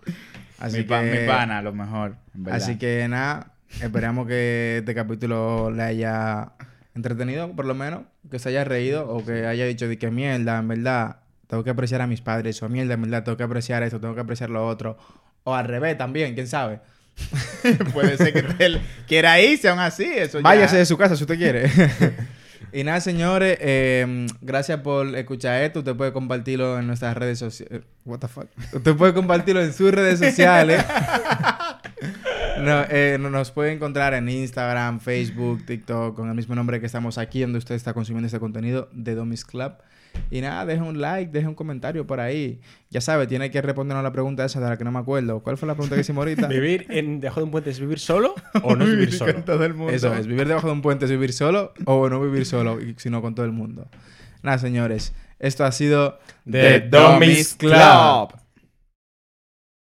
Speaker 4: Así
Speaker 3: mi,
Speaker 4: que,
Speaker 3: mi pana, a lo mejor, en verdad.
Speaker 4: así que nada, esperamos que este capítulo le haya entretenido, por lo menos, que se haya reído o que haya dicho de que mierda, en verdad, tengo que apreciar a mis padres, o mierda, en verdad, tengo que apreciar esto, tengo que apreciar lo otro. O al revés también, quién sabe.
Speaker 3: Puede ser que él quiera irse aún así, eso ya-
Speaker 4: Váyase de su casa si usted quiere. y nada, señores, eh, gracias por escuchar esto. Usted puede compartirlo en nuestras redes sociales. What the fuck? Usted puede compartirlo en sus redes sociales. No, eh, no- nos puede encontrar en Instagram, Facebook, TikTok, con el mismo nombre que estamos aquí, donde usted está consumiendo este contenido de Domis Club. Y nada, deje un like, deje un comentario por ahí. Ya sabe, tiene que respondernos la pregunta esa de la que no me acuerdo. ¿Cuál fue la pregunta que hicimos ahorita?
Speaker 2: ¿Vivir en, debajo de un puente es vivir solo o no vivir solo?
Speaker 3: Con todo el mundo.
Speaker 4: Eso es, vivir debajo de un puente es vivir solo o no vivir solo, sino con todo el mundo. Nada, señores, esto ha sido
Speaker 2: The Dummies Club.